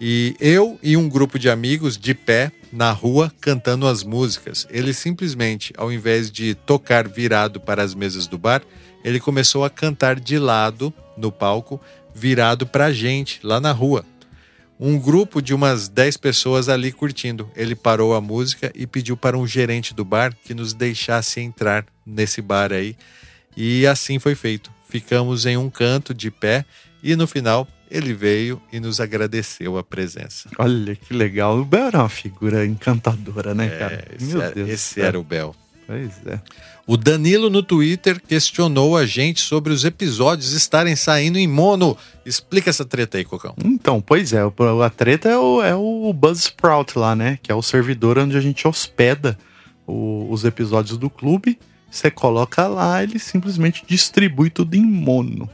E eu e um grupo de amigos de pé na rua cantando as músicas. Ele simplesmente, ao invés de tocar virado para as mesas do bar, ele começou a cantar de lado no palco, virado para a gente lá na rua. Um grupo de umas 10 pessoas ali curtindo. Ele parou a música e pediu para um gerente do bar que nos deixasse entrar nesse bar aí. E assim foi feito. Ficamos em um canto de pé e no final ele veio e nos agradeceu a presença. Olha que legal. O Bel era uma figura encantadora, né, cara? É, esse Meu era, Deus. esse era o Bel. Pois é. O Danilo no Twitter questionou a gente sobre os episódios estarem saindo em mono. Explica essa treta aí, Cocão. Então, pois é, a treta é o, é o Buzzsprout lá, né? Que é o servidor onde a gente hospeda o- os episódios do clube. Você coloca lá, ele simplesmente distribui tudo em mono.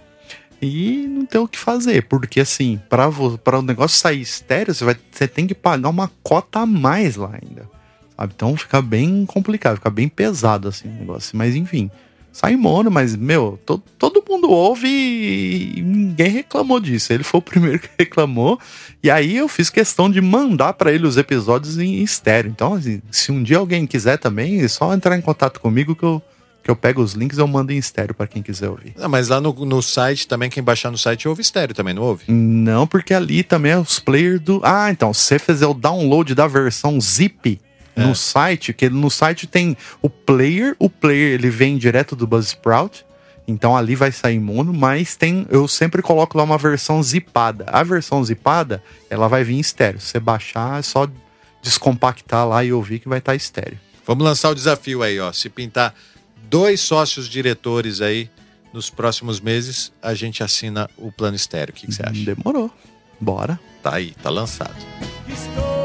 E não tem o que fazer, porque assim, para o negócio sair estéreo, você, vai, você tem que pagar uma cota a mais lá ainda. Sabe? Então fica bem complicado, fica bem pesado assim o negócio. Mas enfim, sai mono, mas, meu, to- todo mundo ouve e, ninguém reclamou disso. Ele foi o primeiro que reclamou. E aí eu fiz questão de mandar pra ele os episódios em estéreo. Então, assim, se um dia alguém quiser também, é só entrar em contato comigo que eu, que eu pego os links e eu mando em estéreo pra quem quiser ouvir. Ah, mas lá no, no site também, quem baixar no site ouve estéreo também, não ouve? Não, porque ali também é os players do. Ah, então, se você fizer o download da versão zip É. no site, que no site tem o player, o player ele vem direto do Buzzsprout, então ali vai sair mono, mas tem. Eu sempre coloco lá uma versão zipada. A versão zipada, ela vai vir em estéreo. Se você baixar, é só descompactar lá e ouvir que vai estar estéreo. Vamos lançar o desafio aí, ó. Se pintar dois sócios diretores aí nos próximos meses, a gente assina o plano estéreo. O que, que você acha? Demorou. Bora. Tá aí, tá lançado. Estou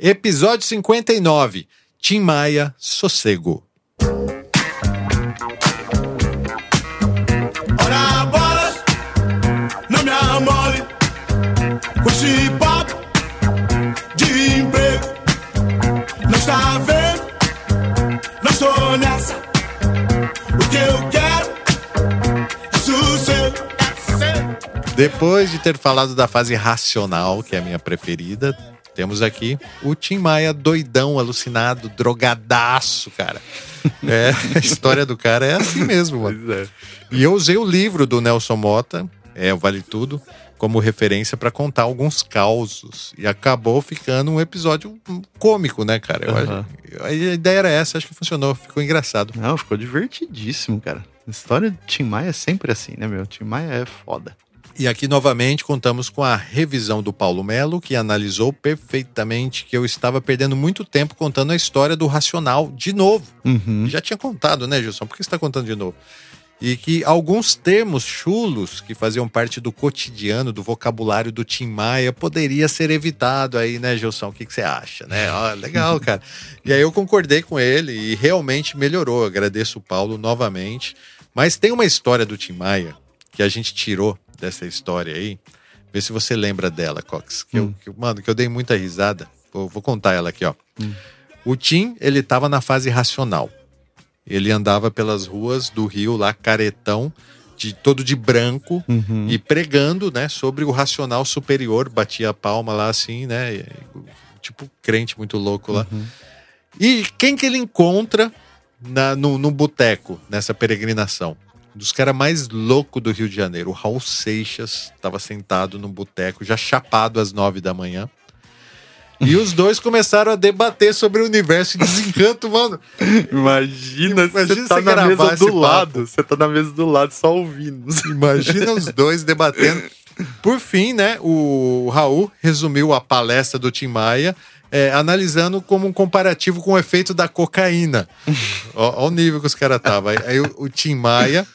Episódio 59. Tim Maia, Sossego. Ora bolas, não me amole esse papo de emprego. Não está vendo? Não estou nessa. O que eu quero é sossego. Depois de ter falado da fase racional, que é a minha preferida, temos aqui o Tim Maia doidão, alucinado, drogadaço, cara. É, a história do cara é assim mesmo, mano. E eu usei o livro do Nelson Mota, é o Vale Tudo, como referência pra contar alguns causos. E acabou ficando um episódio cômico, né, cara? Eu acho- a ideia era essa, acho que funcionou, ficou engraçado. Não, ficou divertidíssimo, cara. A história de Tim Maia é sempre assim, né, meu? Tim Maia é foda. E aqui novamente contamos com a revisão do Paulo Melo, que analisou perfeitamente que eu estava perdendo muito tempo contando a história do Racional de novo. Uhum. Já tinha contado, né, Gilson? Por que você está contando de novo? E que alguns termos chulos que faziam parte do cotidiano, do vocabulário do Tim Maia, poderia ser evitado aí, né, Gilson? O que, que você acha, né? Ó, legal, cara. E aí eu concordei com ele e realmente melhorou. Agradeço o Paulo novamente. Mas tem uma história do Tim Maia que a gente tirou dessa história aí. Vê se você lembra dela, Cox. Que eu, que, mano, que eu dei muita risada. Vou, vou contar ela aqui, ó. O Tim, ele tava na fase racional. Ele andava pelas ruas do Rio lá, caretão, de todo de branco Uhum. e pregando, né, sobre o racional superior, batia a palma lá assim, né, e- tipo crente muito louco lá. E quem que ele encontra na, no, no boteco nessa peregrinação? Dos caras mais loucos do Rio de Janeiro, o Raul Seixas, estava sentado num boteco, já chapado às nove da manhã. E os dois começaram a debater sobre o universo e desencanto, mano. Imagina, Imagina você tá você na gravar mesa do papo. lado. Você tá na mesa do lado só ouvindo. Imagina os dois debatendo. Por fim, né, o Raul resumiu a palestra do Tim Maia, é, analisando como um comparativo com o efeito da cocaína. Ó o nível que os caras estavam. Aí, aí o, o Tim Maia,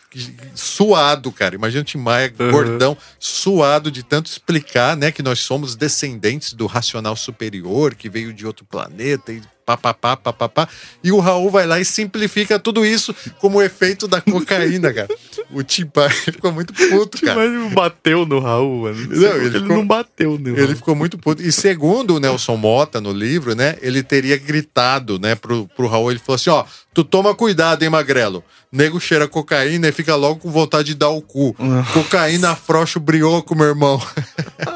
suado, cara. Imagina o Tim Maia, gordão, suado de tanto explicar, né, que nós somos descendentes do racional superior, que veio de outro planeta e papapá, papapá. E o Raul vai lá e simplifica tudo isso como o efeito da cocaína, cara. O Tim Maia ficou muito puto, cara. Mas não bateu no Raul, mano. Não, ele ele ficou- não bateu no Ele Raul. ficou muito puto. E segundo o Nelson Mota no livro, né? Ele teria gritado, né, pro, pro Raul. Ele falou assim: ó, tu toma cuidado, hein, Magrelo. Nego cheira cocaína e fica logo com vontade de dar o cu. Cocaína afrouxa o brioco, meu irmão.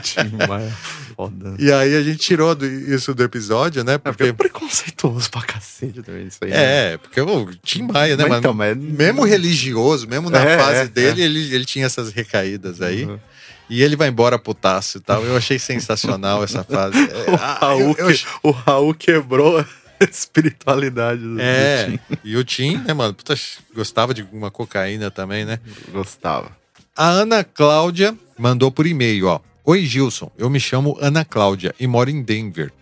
Tim Maia. foda. E aí a gente tirou do- isso do episódio, né? É porque é preconceituoso pra cacete também isso aí. né? É, porque o Tim Maia, né, Mas mano? então, mas- Mesmo religioso, mesmo na É, fase é, dele, Ele, ele tinha essas recaídas aí. Uhum. E ele vai embora putaço e tal. Eu achei sensacional essa fase. É, O, ah, Raul eu- eu- o Raul quebrou a espiritualidade do, do É, Tim. e o Tim, né, mano? Puta, gostava de uma cocaína também, né? Gostava. A Ana Cláudia mandou por e-mail, ó. Oi, Gilson. Eu me chamo Ana Cláudia e moro em Denver,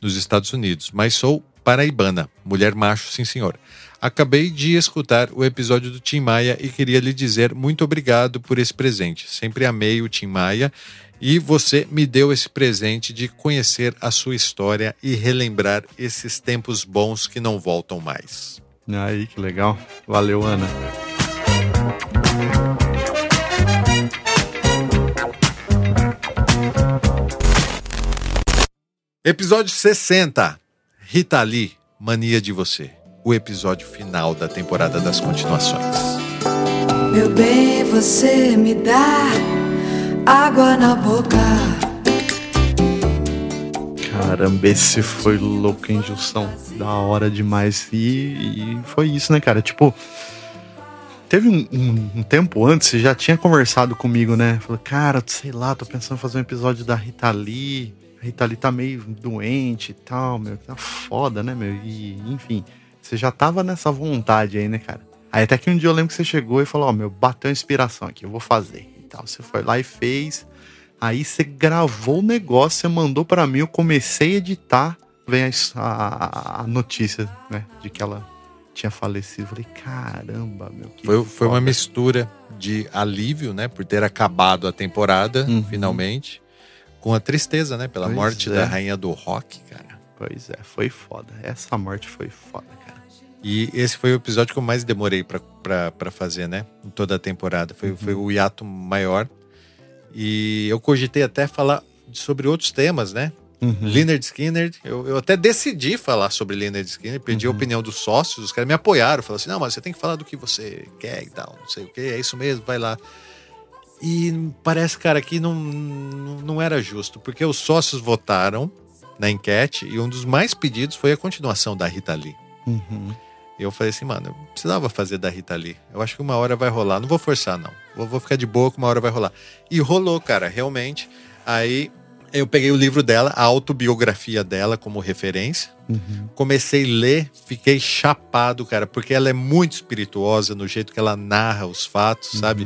nos Estados Unidos, mas sou paraibana, mulher macho, sim senhor. Acabei de escutar o episódio do Tim Maia e queria lhe dizer muito obrigado por esse presente. Sempre amei o Tim Maia e você me deu esse presente de conhecer a sua história e relembrar esses tempos bons que não voltam mais. Aí, que legal. Valeu, Ana. Episódio 60. Rita Lee, Mania de Você. O episódio final da temporada das continuações. Meu bem, você me dá água na boca. Caramba, esse foi louco, hein, Gilson? Da hora demais. E, e foi isso, né, cara? Tipo, teve um, um- um tempo antes, você já tinha conversado comigo, né? Falou, cara, sei lá, tô pensando em fazer um episódio da Rita Lee. Rita Lee tá meio doente e tal, meu. Tá foda, né, meu? E, enfim, você já tava nessa vontade aí, né, cara? Aí até que um dia eu lembro que você chegou e falou, ó, meu, bateu a inspiração aqui, eu vou fazer. E tal. Você foi lá e fez. Aí você gravou o negócio, você mandou pra mim, eu comecei a editar, vem a, a- a notícia, né, de que ela tinha falecido. Eu Falei, caramba, meu, que Foi, foi uma mistura de alívio, né? Por ter acabado a temporada, Uhum. finalmente. Com a tristeza, né? Pela Pois morte é. da rainha do rock, cara. Pois é, foi foda. Essa morte foi foda, cara. E esse foi o episódio que eu mais demorei pra fazer, né? Em toda a temporada. Foi, foi o hiato maior. E eu cogitei até falar sobre outros temas, né? Uhum. Leonard Skinner, eu, eu até decidi falar sobre Leonard Skinner, pedi Uhum. a opinião dos sócios, os caras me apoiaram, falaram assim, não, mas você tem que falar do que você quer e tal, não sei o que, é isso mesmo, vai lá. E parece, cara, que não, não, era justo, porque os sócios votaram na enquete e um dos mais pedidos foi a continuação da Rita Lee. Uhum. E eu falei assim, mano, eu precisava fazer da Rita Lee. Eu acho que uma hora vai rolar. Não vou forçar, não. Vou, vou ficar de boa que uma hora vai rolar. E rolou, cara, realmente. Aí eu peguei o livro dela, a autobiografia dela como referência. Uhum. Comecei a ler, fiquei chapado, cara, porque ela é muito espirituosa no jeito que ela narra os fatos, sabe?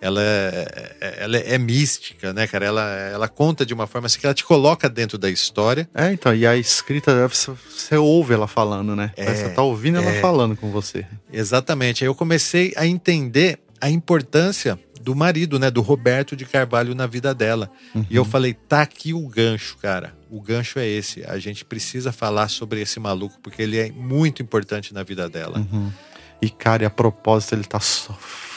Uhum. Ela é, é- ela é mística, né, cara? Ela, ela conta de uma forma assim que ela te coloca dentro da história. É, então, e a escrita, você, você ouve ela falando, né? É, você tá ouvindo ela é. falando com você. Exatamente. Aí eu comecei a entender a importância do marido, né, do Roberto de Carvalho na vida dela. E eu falei, tá aqui o gancho, cara. O gancho é esse. A gente precisa falar sobre esse maluco porque ele é muito importante na vida dela. Uhum. E, cara, e a propósito, ele tá sofrendo,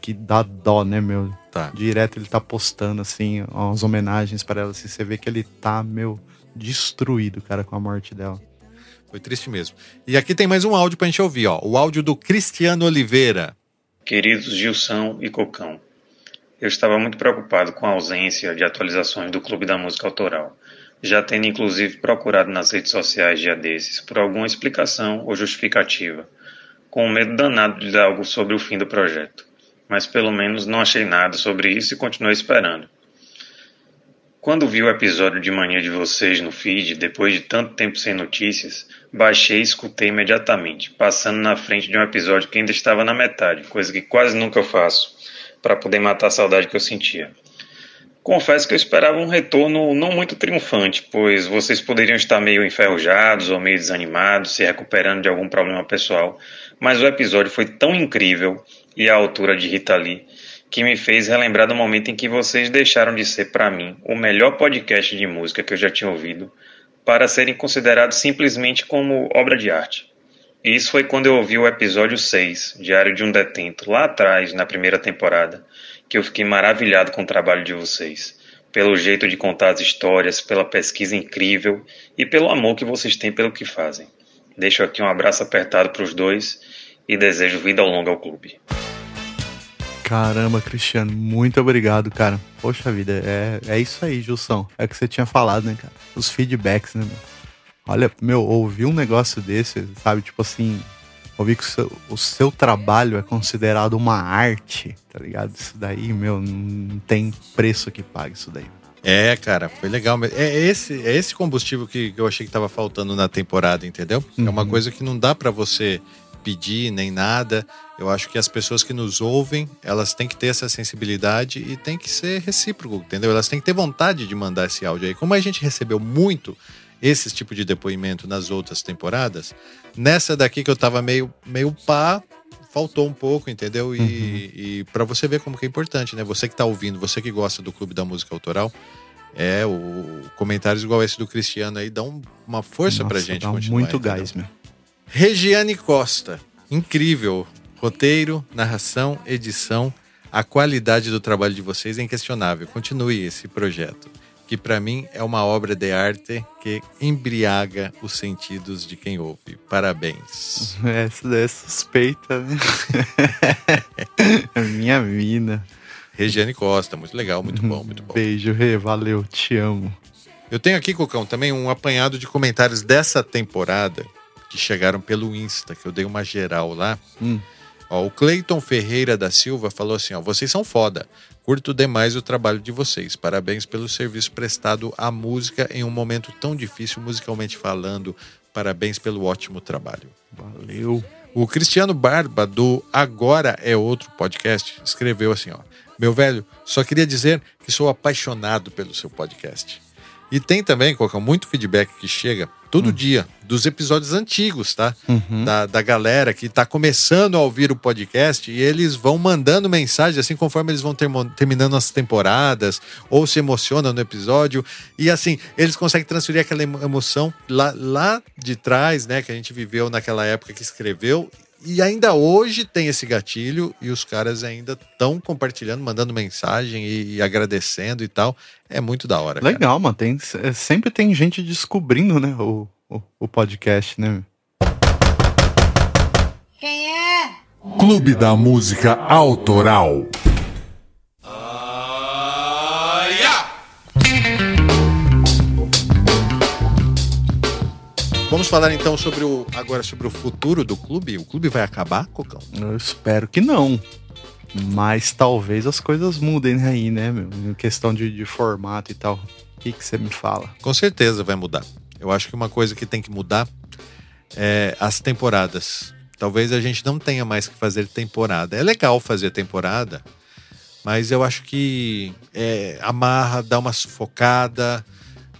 que dá dó, né, meu? Tá. Direto ele tá postando, assim, umas homenagens pra ela. Assim, você vê que ele tá, meu, destruído, cara, com a morte dela. Foi triste mesmo. E aqui tem mais um áudio pra gente ouvir, ó. O áudio do Cristiano Oliveira. Queridos Gilson e Cocão, eu estava muito preocupado com a ausência de atualizações do Clube da Música Autoral, já tendo inclusive procurado nas redes sociais dia desses por alguma explicação ou justificativa, com medo danado de algo sobre o fim do projeto. Mas pelo menos não achei nada sobre isso e continuei esperando. Quando vi o episódio de Mania de Vocês no feed, depois de tanto tempo sem notícias, baixei e escutei imediatamente, passando na frente de um episódio que ainda estava na metade, coisa que quase nunca faço, para poder matar a saudade que eu sentia. Confesso que eu esperava um retorno não muito triunfante, pois vocês poderiam estar meio enferrujados ou meio desanimados, se recuperando de algum problema pessoal, mas o episódio foi tão incrível e à altura de Rita Lee que me fez relembrar do momento em que vocês deixaram de ser, para mim, o melhor podcast de música que eu já tinha ouvido, para serem considerados simplesmente como obra de arte. E isso foi quando eu ouvi o episódio 6, Diário de um Detento, lá atrás, na primeira temporada, que eu fiquei maravilhado com o trabalho de vocês, pelo jeito de contar as histórias, pela pesquisa incrível e pelo amor que vocês têm pelo que fazem. Deixo aqui um abraço apertado para os dois e desejo vida longa ao clube. Caramba, Cristiano, muito obrigado, cara. Poxa vida, é, é isso aí, Gilson. É o que você tinha falado, né, cara? Os feedbacks, né, meu? Olha, meu, ouvir um negócio desse, sabe? Tipo assim, ouvir que o seu, o seu trabalho é considerado uma arte, tá ligado? Isso daí, meu, não tem preço que pague isso daí. É, cara, foi legal. mesmo. É esse, é esse combustível que, eu achei que tava faltando na temporada, entendeu? É uma Uhum. coisa que não dá pra você pedir nem nada. Eu acho que as pessoas que nos ouvem, elas têm que ter essa sensibilidade e tem que ser recíproco, entendeu? Elas têm que ter vontade de mandar esse áudio aí. Como a gente recebeu muito esse tipo de depoimento nas outras temporadas, nessa daqui que eu tava meio, meio pá, faltou um pouco, entendeu? E, e para você ver como que é importante, né? Você que tá ouvindo, você que gosta do Clube da Música Autoral, é, o comentários igual esse do Cristiano aí dão uma força pra Nossa, gente dá continuar. muito entendeu? gás, meu. Regiane Costa, incrível. Roteiro, narração, edição, a qualidade do trabalho de vocês é inquestionável. Continue esse projeto, que para mim é uma obra de arte que embriaga os sentidos de quem ouve. Parabéns. Essa daí é suspeita, né? É Minha mina. Regiane Costa, muito legal, muito bom, muito bom. Beijo, Rê, valeu, te amo. Eu tenho aqui, Cocão, também um apanhado de comentários dessa temporada que chegaram pelo Insta, que eu dei uma geral lá. Hum. Ó, o Cleiton Ferreira da Silva falou assim: ó, vocês são foda. Curto demais o trabalho de vocês. Parabéns pelo serviço prestado à música em um momento tão difícil, musicalmente falando. Parabéns pelo ótimo trabalho. Valeu. O Cristiano Barba, do Agora é Outro podcast, escreveu assim: ó. Meu velho, só queria dizer que sou apaixonado pelo seu podcast. E tem também, Cocão, muito feedback que chega todo dia dos episódios antigos, tá? Uhum. Da, da galera que tá começando a ouvir o podcast e eles vão mandando mensagem assim conforme eles vão termo- terminando as temporadas ou se emocionam no episódio. E assim, eles conseguem transferir aquela emo- emoção lá, lá de trás, né? Que a gente viveu naquela época que escreveu. E ainda hoje tem esse gatilho e os caras ainda estão compartilhando, mandando mensagem e, e agradecendo e tal. É muito da hora. cara. Legal, mano. Tem, é, sempre tem gente descobrindo, né, o, o, o podcast, né? Clube da Música Autoral. Vamos falar então sobre o agora sobre o futuro do clube. O clube vai acabar, Cocão? Eu espero que não. Mas talvez as coisas mudem aí, né, meu? Em questão de, de formato e tal. O que que você me fala? Com certeza vai mudar. Eu acho que uma coisa que tem que mudar é as temporadas. Talvez a gente não tenha mais que fazer temporada. É legal fazer temporada, mas eu acho que é, amarra, dá uma sufocada.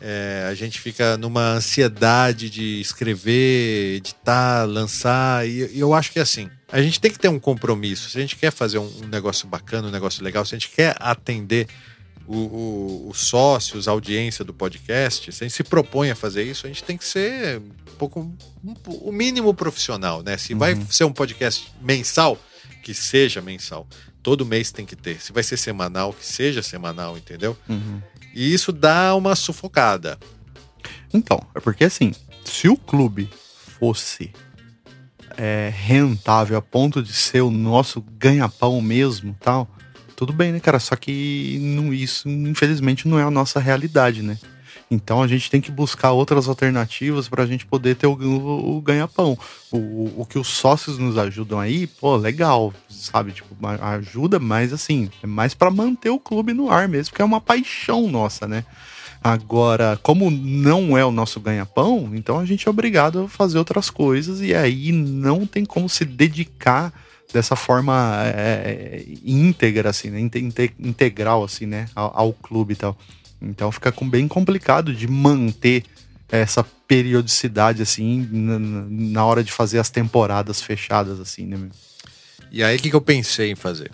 É, a gente fica numa ansiedade de escrever, editar, lançar. E, e eu acho que é assim. A gente tem que ter um compromisso. Se a gente quer fazer um, um negócio bacana, um negócio legal, se a gente quer atender o- o- os sócios, a audiência do podcast, se a gente se propõe a fazer isso, a gente tem que ser um pouco um- o mínimo profissional, né? Se vai Uhum. ser um podcast mensal, que seja mensal. Todo mês tem que ter. Se vai ser semanal, que seja semanal, entendeu? Uhum. E isso dá uma sufocada. Então, é porque assim, se o clube fosse é, rentável a ponto de ser o nosso ganha-pão mesmo tal, tudo bem, né, cara? Só que não, isso, infelizmente, não é a nossa realidade, né? Então a gente tem que buscar outras alternativas para a gente poder ter o, o- o ganha-pão. O, o- que os sócios nos ajudam aí, pô, legal, sabe? Tipo, ajuda, mas assim, é mais para manter o clube no ar mesmo, porque é uma paixão nossa, né? Agora, como não é o nosso ganha-pão, então a gente é obrigado a fazer outras coisas e aí não tem como se dedicar dessa forma é, íntegra, assim, né? Inte- inte- integral, assim, né? Ao, ao clube e tal. Então fica com- bem complicado de manter essa periodicidade, assim, na, hora de fazer as temporadas fechadas, assim, né? E aí, o que, que eu pensei em fazer?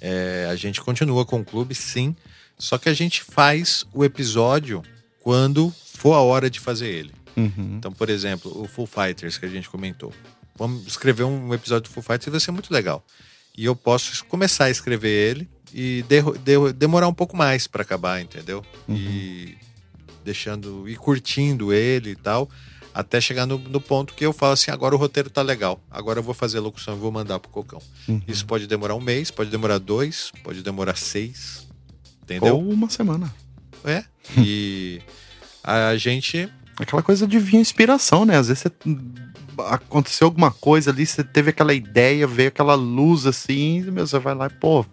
É, a gente continua com o clube, sim, só que a gente faz o episódio quando for a hora de fazer ele. Uhum. Então, por exemplo, o Full Fighters que a gente comentou. Vamos escrever um episódio do Full Fighters vai ser muito legal. E eu posso começar a escrever ele e derro- de- demorar um pouco mais para acabar, entendeu? E deixando e curtindo ele e tal, Até chegar no, no ponto que eu falo assim, agora o roteiro tá legal. Agora eu vou fazer a locução e vou mandar pro Cocão. Uhum. Isso pode demorar um mês, pode demorar dois, pode demorar seis. Entendeu? Ou uma semana. É. E a gente. Aquela coisa de vir inspiração, né? Às vezes você aconteceu alguma coisa ali, você teve aquela ideia, veio aquela luz assim, e, meu, você vai lá e, pô,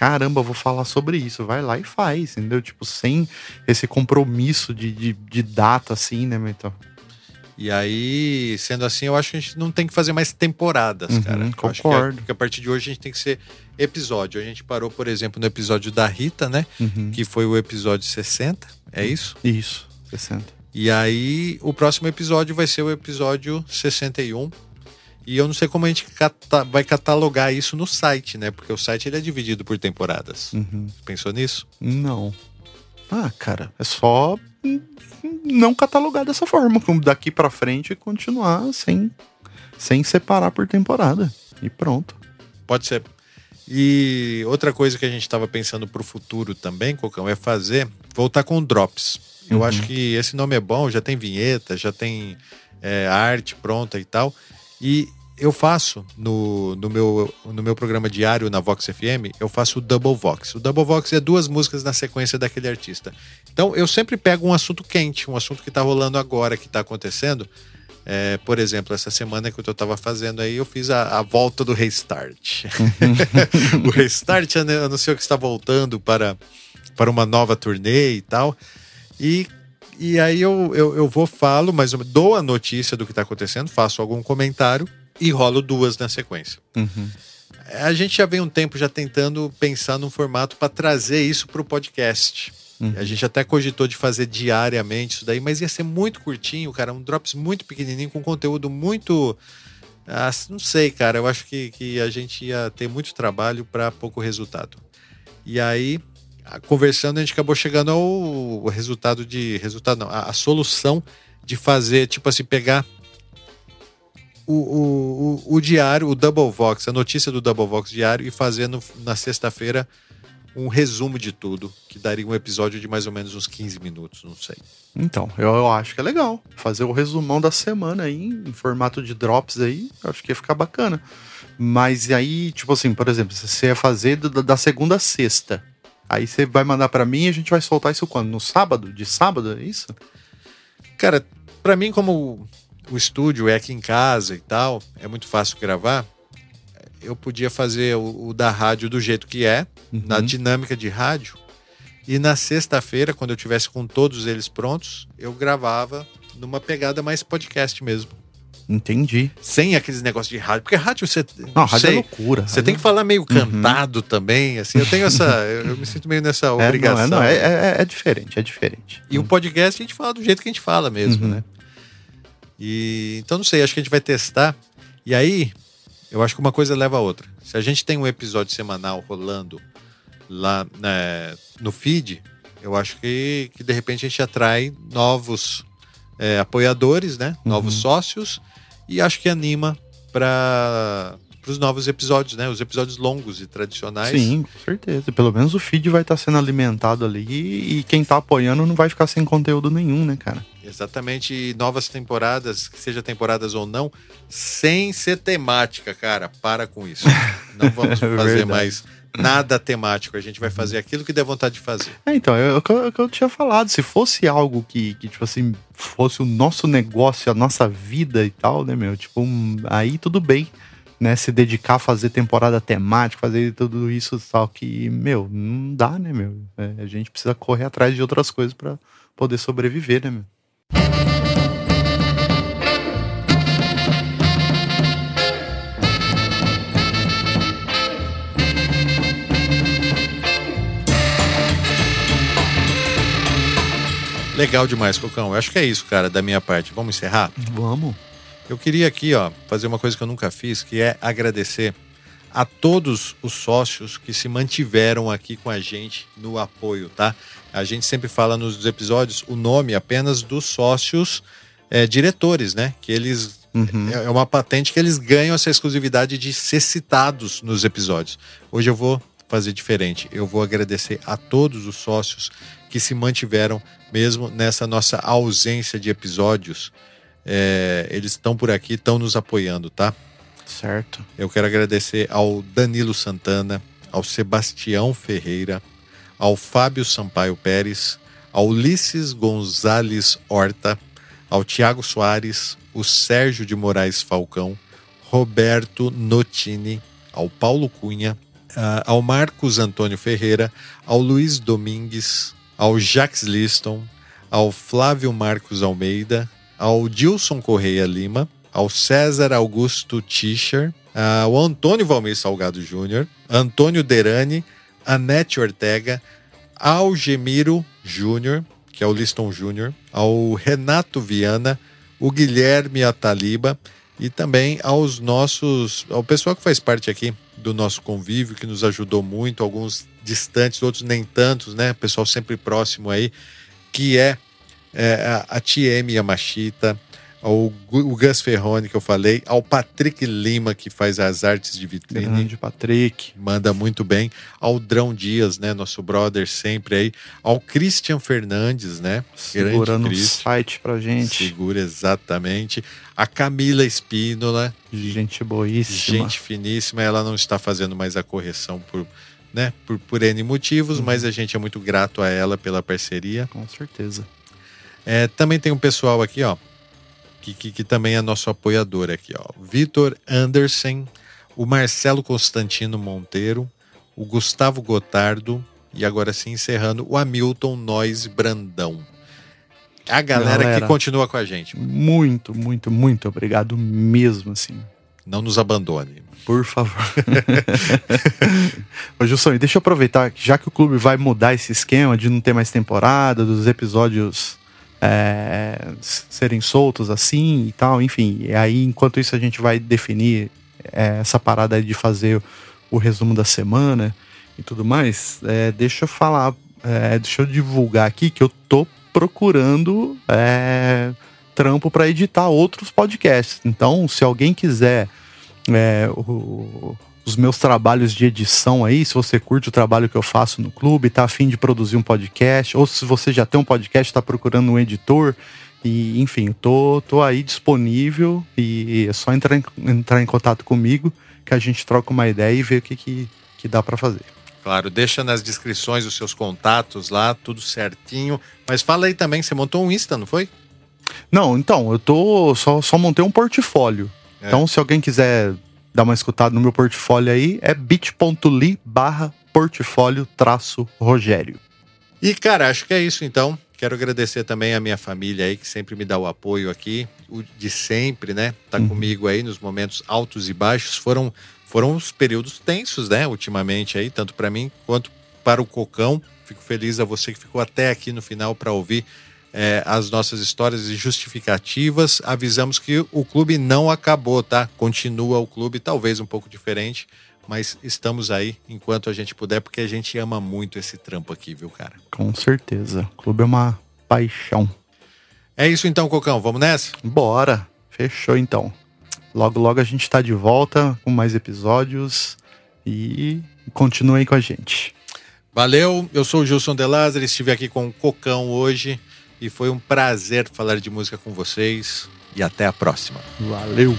caramba, vou falar sobre isso. Vai lá e faz, entendeu? Tipo, sem esse compromisso de, de, de data, assim, né? Então, E aí, sendo assim, eu acho que a gente não tem que fazer mais temporadas, Uhum, cara. A- concordo. que a partir de hoje a gente tem que ser episódio. A gente parou, por exemplo, no episódio da Rita, né? Uhum. Que foi o episódio 60. É isso? Isso, 60. E aí, o próximo episódio vai ser o episódio 61. E eu não sei como a gente cata- vai catalogar isso no site, né? Porque o site ele é dividido por temporadas. Uhum. Pensou nisso? Não. Ah, cara, é só não catalogar dessa forma, como daqui pra frente continuar sem, sem separar por temporada. E pronto. Pode ser. E outra coisa que a gente estava pensando para o futuro também, Cocão, é fazer, voltar com drops. Eu Uhum. acho que esse nome é bom, já tem vinheta, já tem é, arte pronta e tal. E eu faço no, no, meu, no meu programa diário na Vox FM, eu faço o Double Vox. O Double Vox é duas músicas na sequência daquele artista. Então eu sempre pego um assunto quente, um assunto que está rolando agora, que está acontecendo. É, por exemplo, essa semana que eu estava fazendo aí, eu fiz a, a volta do Restart. o Restart anu- anunciou que está voltando para, para uma nova turnê e tal. E, e aí eu, eu, eu vou, falo, mas dou a notícia do que está acontecendo, faço algum comentário e rolo duas na sequência. A gente já vem um tempo já tentando pensar num formato para trazer isso para o podcast. A gente até cogitou de fazer diariamente isso daí, mas ia ser muito curtinho, cara. Um drops muito pequenininho, com conteúdo muito. ah, não sei, cara. Eu acho que, que a gente ia ter muito trabalho para pouco resultado. E aí, conversando, a gente acabou chegando ao, resultado de. Resultado não, a, a solução de fazer, tipo assim, pegar o, o, o, o diário, o Double Vox, a notícia do Double Vox diário e fazer no- na sexta-feira um resumo de tudo, que daria um episódio de mais ou menos uns 15 minutos, não sei. Então, eu, eu acho que é legal. Fazer o resumão da semana aí, em formato de drops aí, acho que ia ficar bacana. Mas aí, tipo assim, por exemplo, se você ia fazer da segunda a sexta, aí você vai mandar pra mim e a gente vai soltar isso quando? No sábado? De sábado, é isso? Cara, pra mim, como o estúdio é aqui em casa e tal, é muito fácil gravar. Eu podia fazer o, o da rádio do jeito que é, na dinâmica de rádio. E na sexta-feira, quando eu tivesse com todos eles prontos, eu gravava numa pegada mais podcast mesmo. Entendi. Sem aqueles negócios de rádio. Porque rádio você. Não, rádio é sei, loucura. Você tem que falar meio cantado também. Assim, eu tenho essa. Eu, me sinto meio nessa É, não, obrigação. é, não, é, é, é diferente, é diferente. E o podcast a gente fala do jeito que a gente fala mesmo, Uhum. né? E então não sei, acho que a gente vai testar. E aí, eu acho que uma coisa leva a outra. Se a gente tem um episódio semanal rolando lá né, no feed, eu acho que, que de repente a gente atrai novos é, apoiadores, né? Novos Uhum. sócios e acho que anima para os novos episódios, né? Os episódios longos e tradicionais. Sim, com certeza. Pelo menos o feed vai estar sendo alimentado ali e quem tá apoiando não vai ficar sem conteúdo nenhum, né, cara? Exatamente, e novas temporadas, que seja temporadas ou não, sem ser temática, cara. Para com isso. Não vamos fazer mais nada temático. A gente vai fazer aquilo que der vontade de fazer. É, então, é o que eu, é eu tinha falado. Se fosse algo que, que, tipo assim, fosse o nosso negócio, a nossa vida e tal, né, meu? Tipo, um- aí tudo bem, né? Se dedicar a fazer temporada temática, fazer tudo isso, tal, que, meu, não dá, né, meu? É, a gente precisa correr atrás de outras coisas pra poder sobreviver, né, meu? Legal demais, Cocão. Eu acho que é isso, cara, da minha parte. Vamos encerrar? Vamos. Eu queria aqui, ó, fazer uma coisa que eu nunca fiz, que é agradecer a todos os sócios que se mantiveram aqui com a gente no apoio, tá? A gente sempre fala nos episódios o nome apenas dos sócios é, diretores, né? Que eles é é uma patente que eles ganham essa exclusividade de ser citados nos episódios. Hoje eu vou fazer diferente. Eu vou agradecer a todos os sócios que se mantiveram mesmo nessa nossa ausência de episódios É, eles estão por aqui, estão nos apoiando, tá? Certo. Eu quero agradecer ao Danilo Santana, ao Sebastião Ferreira, ao Fábio Sampaio Pérez, ao Ulisses Gonzalez Horta, ao Tiago Soares, o Sérgio de Moraes Falcão, Roberto Notini, ao Paulo Cunha, ao Marcos Antônio Ferreira, ao Luiz Domingues, ao Jacques Liston, ao Flávio Marcos Almeida, ao Dilson Correia Lima, ao César Augusto Tischer, ao Antônio Valmir Salgado Júnior, Antônio Derani, Anete Ortega, ao Gemiro Júnior, que é o Liston Júnior, ao Renato Viana, o Guilherme Ataliba e também aos nossos, ao pessoal que faz parte aqui do nosso convívio, que nos ajudou muito, alguns distantes, outros nem tantos, né? Pessoal sempre próximo aí, que é, é, a, TM Yamashita, ao o Gus Ferrone, que eu falei, ao Patrick Lima, que faz as artes de vitrine. Grande Patrick. Manda muito bem. Ao Drão Dias, né? Nosso brother sempre aí. Ao Christian Fernandes, né? Segurando o site pra gente. Segura exatamente. A Camila Espínola, Gente boíssima. gente finíssima, ela não está fazendo mais a correção por, né, por, por N motivos, Uhum. mas a gente é muito grato a ela pela parceria. Com certeza. É, também tem um pessoal aqui, ó, que, que, que também é nosso apoiador aqui, ó. Vitor Anderson, o Marcelo Constantino Monteiro, o Gustavo Gotardo e agora sim encerrando o Hamilton Nois Brandão. A galera, Galera. que continua com a gente. Muito, muito, muito obrigado mesmo, assim. Não nos abandone. Por favor. Ô, Gilson, deixa eu aproveitar já que o clube vai mudar esse esquema de não ter mais temporada, dos episódios é, serem soltos assim e tal, enfim. E aí, enquanto isso, a gente vai definir é, essa parada de fazer o resumo da semana e tudo mais. É, deixa eu falar, é, deixa eu divulgar aqui que eu tô procurando é, trampo para editar outros podcasts. Então, se alguém quiser é, o- os meus trabalhos de edição aí, se você curte o trabalho que eu faço no clube, tá afim de produzir um podcast, ou se você já tem um podcast, tá procurando um editor, e enfim, tô, tô aí disponível e é só entrar em, entrar em contato comigo que a gente troca uma ideia e vê o que, que, que dá para fazer. Claro, deixa nas descrições os seus contatos lá, tudo certinho. Mas fala aí também, você montou um Insta, não foi? Não, então, eu tô. Só, só montei um portfólio. É. Então, se alguém quiser dar uma escutada no meu portfólio aí, é bit.ly barra portfólio traço Rogério. E, cara, acho que é isso então. Quero agradecer também a minha família aí, que sempre me dá o apoio aqui, o de sempre, né? Tá Uhum. comigo aí nos momentos altos e baixos. Foram, foram os períodos tensos, né? Ultimamente aí, tanto para mim quanto para o Cocão. Fico feliz a você que ficou até aqui no final para ouvir é, as nossas histórias e justificativas. Avisamos que o clube não acabou, tá? Continua o clube, talvez um pouco diferente, mas estamos aí enquanto a gente puder, porque a gente ama muito esse trampo aqui, viu, cara? Com certeza. O clube é uma paixão. É isso então, Cocão. Vamos nessa? Bora. Fechou então. Logo, logo a gente tá de volta com mais episódios e continuem com a gente. Valeu, eu sou o Gilson De Lázaro, estive aqui com o Cocão hoje e foi um prazer falar de música com vocês e até a próxima. Valeu.